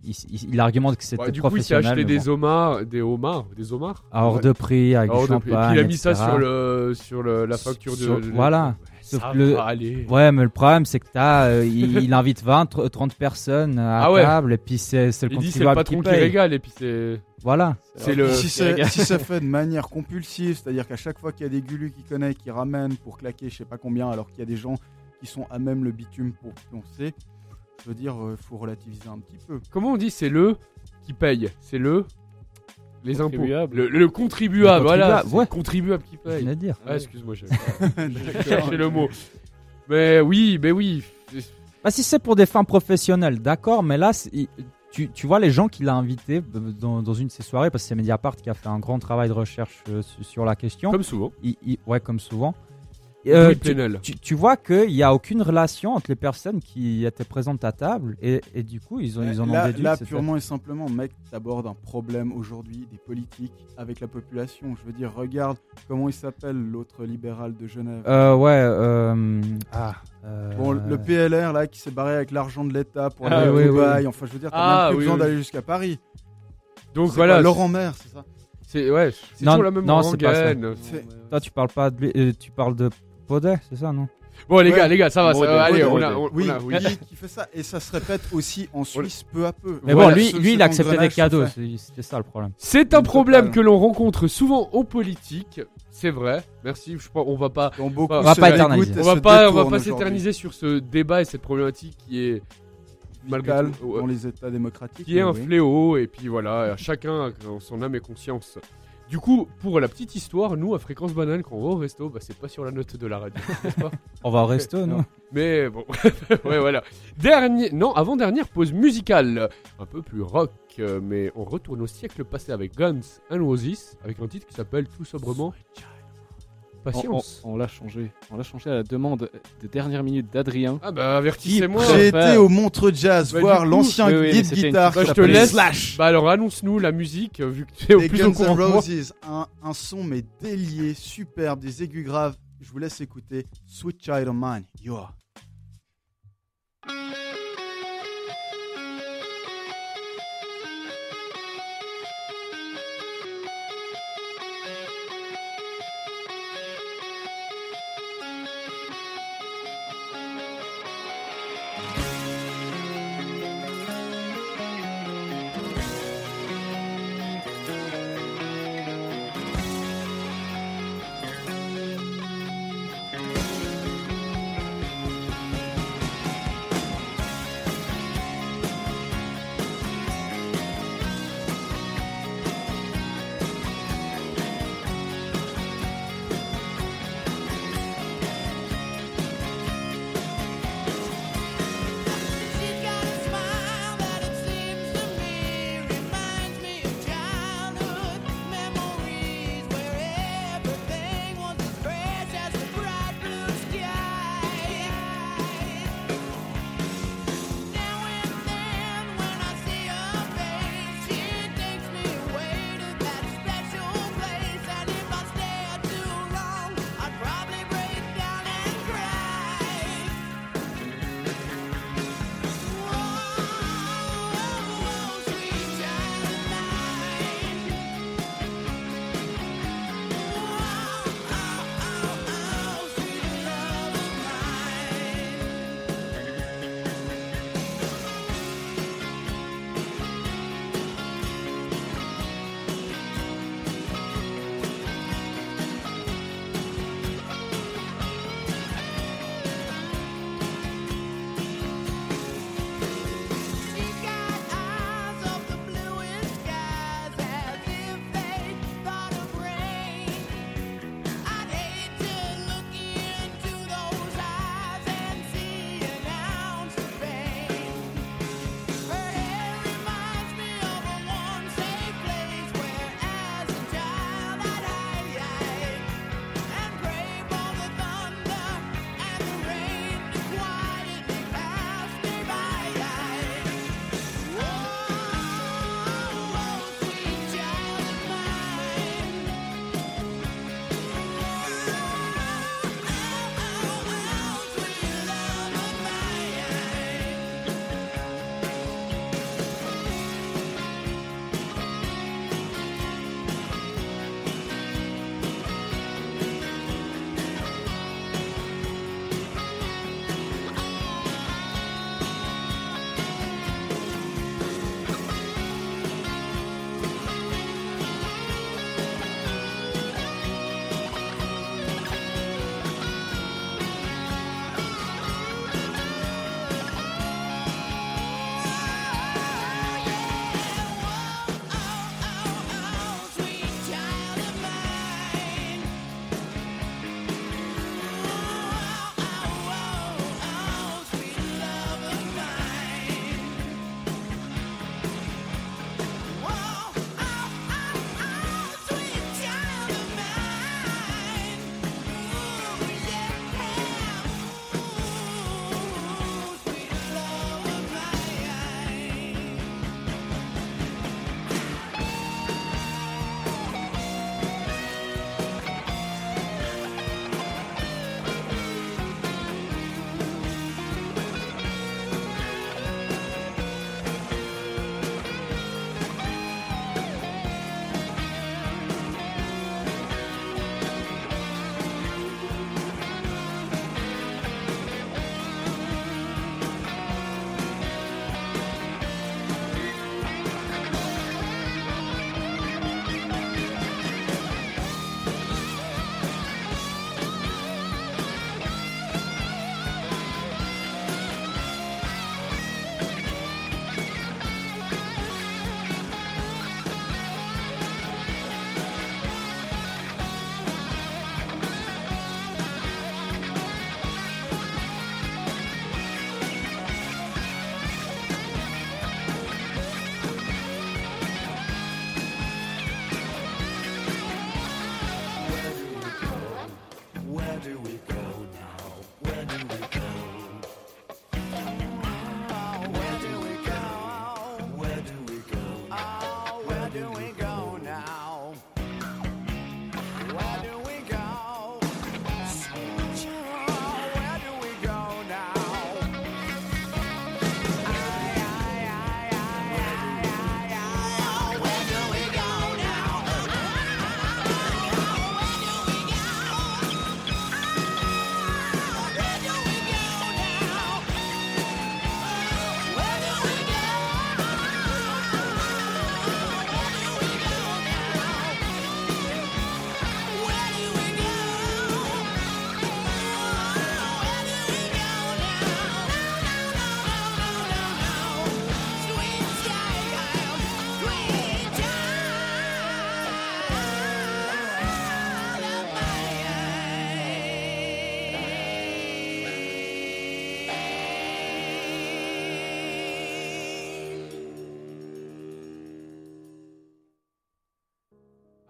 il, il- il argumente que c'était Ouais, du coup, il s'est professionnel. acheté des bon. homards, des homards, des homards. à hors Ouais. de prix, avec du de- et puis champagne. il a mis ça sur, le, sur le, la facture de. Sur- de- voilà. Ouais, Sauf ça que le- va aller. Ouais, mais le problème, c'est que t'as, euh, il, il invite 20, tr- 30 personnes à Ah ouais. table, et puis c'est c'est le Il dit c'est le patron qui régale, et puis c'est. Voilà. C'est le. si c'est si c'est fait de manière compulsive, c'est-à-dire qu'à chaque fois qu'il y a des gulus qui connaissent, qui ramènent pour claquer je sais pas combien, alors qu'il y a des gens qui sont à même le bitume pour pioncer, je veux dire, il faut relativiser un petit peu. Comment on dit C'est le qui paye? C'est le. Les impôts. Le, le contribuable, Le voilà. contribuable, c'est ouais. le contribuable qui Je paye. dire. Ah, excuse-moi, j'ai cherché le mot. Mais oui, mais oui. Bah, si c'est pour des fins professionnelles, d'accord, mais là, tu, tu vois les gens qu'il a invités dans, dans une de ses soirées, parce que c'est Mediapart qui a fait un grand travail de recherche euh, su- sur la question. Comme souvent. Il- il- ouais, comme souvent. Euh, tu, tu, tu vois qu'il n'y a aucune relation entre les personnes qui étaient présentes à table et, et du coup, ils, ont, ils en ont là, déduit. là, purement et simplement, mec, t'abordes un problème aujourd'hui des politiques avec la population. Je veux dire, regarde comment il s'appelle l'autre libéral de Genève. Euh, ouais. euh, ah. euh, Bon, le PLR là qui s'est barré avec l'argent de l'État pour Ah, aller à oui, Dubaï. Enfin, je veux dire, t'as Ah, même plus oui, besoin oui. d'aller jusqu'à Paris. Donc voilà. quoi, Laurent Maire, c'est ça? C'est ouais, c'est toujours la même non, c'est pas ça. rengaine. C'est- Toi, tu parles pas de tu parles de C'est ça, non? Bon les Ouais. gars, les gars, ça va, ça va. Allez, on a, on, Oui, on a- oui. qui, fait ça. Et ça se répète aussi en Suisse peu à peu. Mais Voilà, bon, lui, ce- lui il cet acceptait des cadeaux, c'était ça le problème. C'est un problème que l'on rencontre souvent aux politiques. C'est vrai. Merci. Je pense on va pas, On va pas éterniser. on va pas, on va pas s'éterniser sur ce débat et cette problématique qui est malgré tout, ouais, dans les États démocratiques. qui est un oui. fléau. Et puis voilà, chacun a son ame et conscience. Du coup, pour la petite histoire, nous à Fréquence Banane, quand on va au resto, bah, c'est pas sur la note de la radio, n'est-ce pas? On va au resto, non? Mais bon, ouais, voilà. Dernier, non, avant-dernière pause musicale, un peu plus rock, euh, mais on retourne au siècle passé avec Guns N' Roses, avec un titre qui s'appelle tout sobrement Patience. On, on l'a changé. On l'a changé à la demande de dernière minute d'Adrien. Ah bah avertissez-moi. J'ai été au Montreux Jazz Bah, voir l'ancien oui, oui, mais guide une guitare Bah, je te laisse. Slash. Bah alors annonce-nous la musique euh, vu que tu es au des plus Guns au. Roses, un, un son mais délié, superbe, des aigus graves. Je vous laisse écouter Sweet Child of Mine. Yo.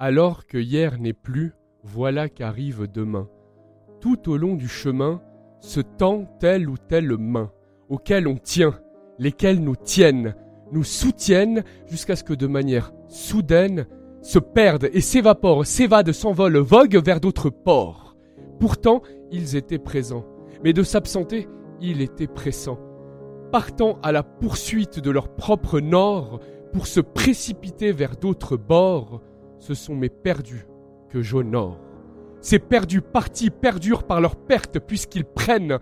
Alors que hier n'est plus, voilà qu'arrive demain. Tout au long du chemin se tend telle ou telle main, auquel on tient, lesquelles nous tiennent, nous soutiennent jusqu'à ce que de manière soudaine se perdent et s'évaporent, s'évadent, s'envolent, voguent vers d'autres ports. Pourtant, ils étaient présents, mais de s'absenter, il était pressant. Partant à la poursuite de leur propre nord, pour se précipiter vers d'autres bords, ce sont mes perdus que j'honore. Ces perdus partis perdurent par leur perte puisqu'ils prennent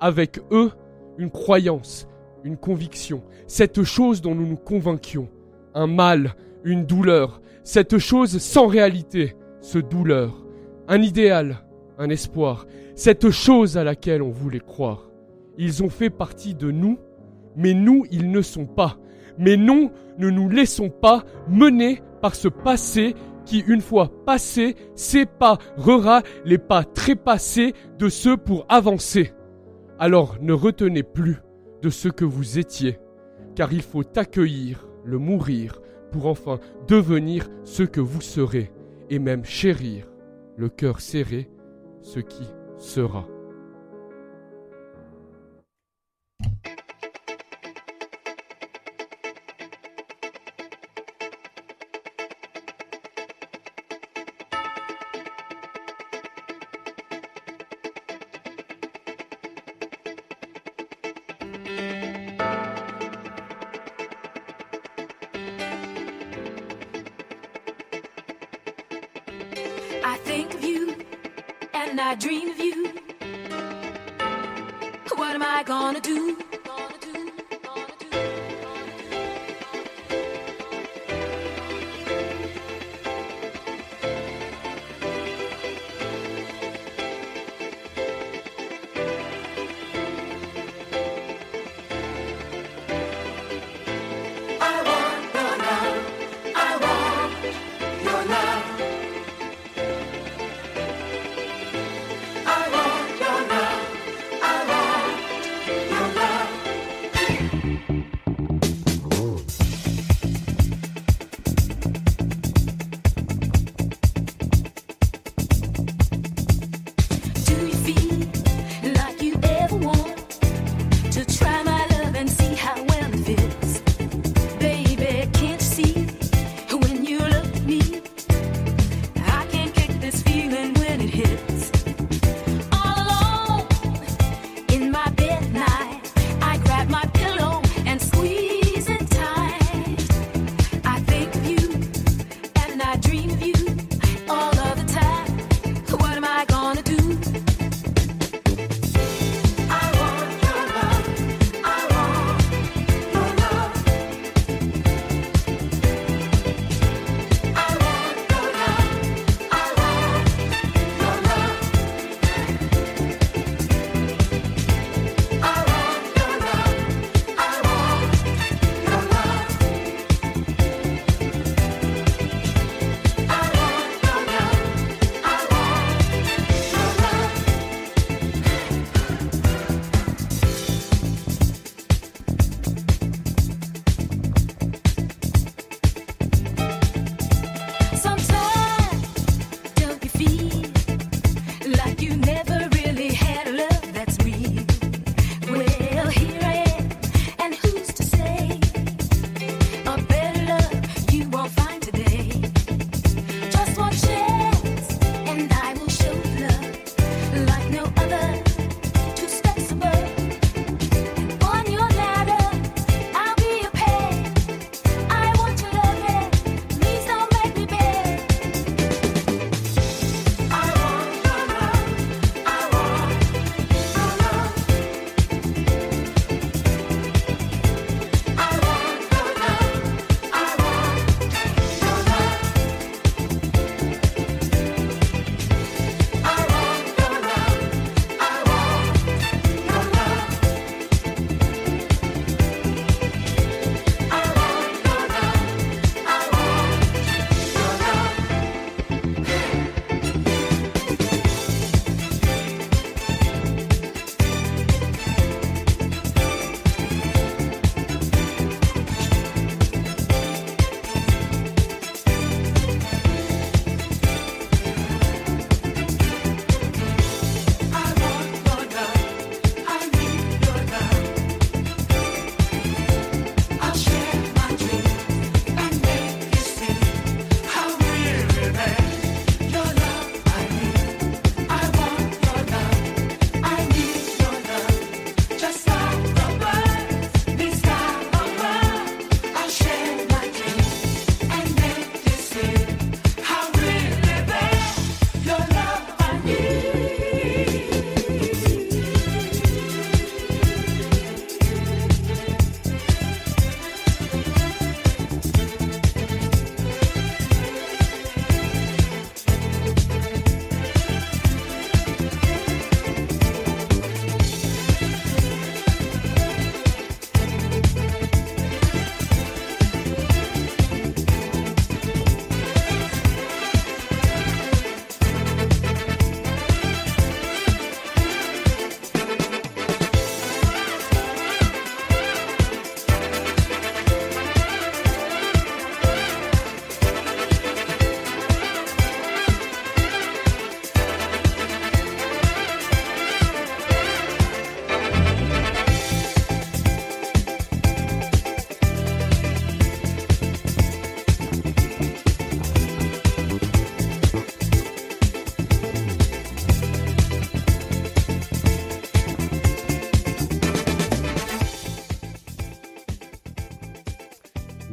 avec eux une croyance, une conviction, cette chose dont nous nous convainquions, un mal, une douleur, cette chose sans réalité, ce douleur, un idéal, un espoir, cette chose à laquelle on voulait croire. Ils ont fait partie de nous, mais nous, ils ne sont pas. Mais non, ne nous laissons pas mener par ce passé qui, une fois passé, séparera les pas trépassés de ceux pour avancer. Alors ne retenez plus de ce que vous étiez, car il faut accueillir le mourir pour enfin devenir ce que vous serez, et même chérir, le cœur serré, ce qui sera. Gonna do?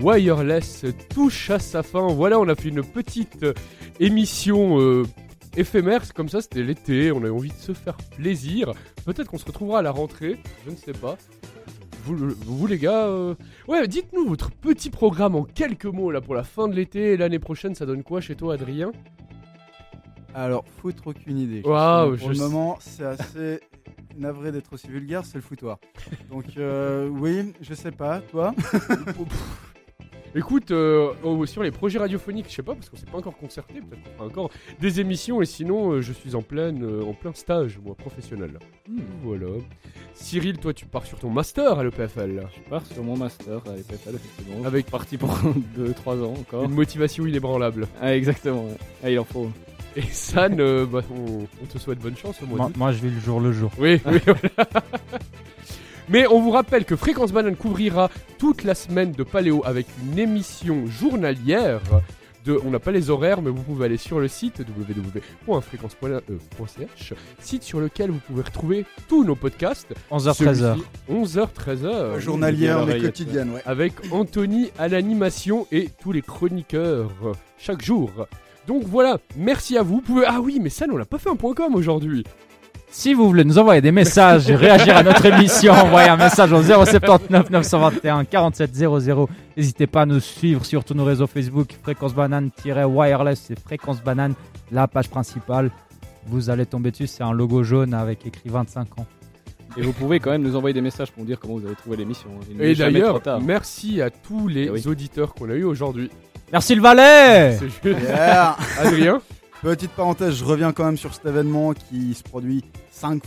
Wireless touche à sa fin. Voilà, on a fait une petite euh, émission euh, éphémère, c'est comme ça, c'était l'été, on avait envie de se faire plaisir. Peut-être qu'on se retrouvera à la rentrée, je ne sais pas. Vous, vous les gars, euh, ouais, dites-nous votre petit programme en quelques mots là pour la fin de l'été et l'année prochaine, ça donne quoi chez toi, Adrien? Alors, foutre aucune idée. Waouh, Pour je le moment, c'est assez navré d'être aussi vulgaire, c'est le foutoir. Donc, euh, oui, je sais pas, toi? Écoute, euh, oh, sur les projets radiophoniques, je sais pas, parce qu'on s'est pas encore concerté, peut-être qu'on fera encore des émissions, et sinon, euh, je suis en, pleine, euh, en plein stage, moi, professionnel. Voilà. Cyril, toi, tu pars sur ton master à l'EPFL. Je pars sur mon master à l'EPFL, effectivement. Avec parti pour 2-3 ans encore. Une motivation inébranlable. Ah, exactement. Ah, il en faut. Et San, euh, bah, on, on te souhaite bonne chance au mois Moi, d'août. moi, je vis le jour le jour. Oui, oui, voilà. Mais on vous rappelle que Fréquence Banane couvrira toute la semaine de Paléo avec une émission journalière. De, on n'a pas les horaires, mais vous pouvez aller sur le site www.fréquence.ch, site sur lequel vous pouvez retrouver tous nos podcasts. 11h, Celui-ci, 13h. 11h, 13h. Journalière, mais quotidienne, ouais. Avec Anthony à l'animation et tous les chroniqueurs euh, chaque jour. Donc voilà, merci à vous. Vous pouvez... Ah oui, mais ça, on n'a pas fait un point com aujourd'hui. Si vous voulez nous envoyer des messages et réagir à notre émission, envoyez un message au 079 921 47 00. N'hésitez pas à nous suivre sur tous nos réseaux Facebook, Fréquence Banane-Wireless, c'est Fréquence Banane, la page principale. Vous allez tomber dessus, c'est un logo jaune avec écrit 25 ans. Et vous pouvez quand même nous envoyer des messages pour nous dire comment vous avez trouvé l'émission. hein. Et d'ailleurs, merci à tous les Eh oui. auditeurs qu'on a eu aujourd'hui. Merci le Valais C'est juste. Yeah. Adrien Petite parenthèse, je reviens quand même sur cet événement qui se produit 5,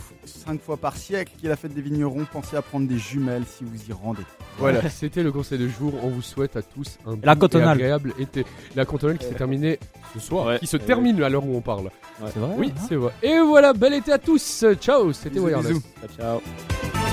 fois par siècle, qui est la fête des vignerons. Pensez à prendre des jumelles si vous y rendez. Voilà, c'était le conseil de jour. On vous souhaite à tous un La et agréable été. La cantonale qui s'est terminée ce soir, Ouais, qui se ouais, termine à l'heure où on parle. Ouais. C'est vrai Oui, hein c'est vrai. Et voilà, bel été à tous. Ciao, c'était Wireless. bisous. Ciao, ciao.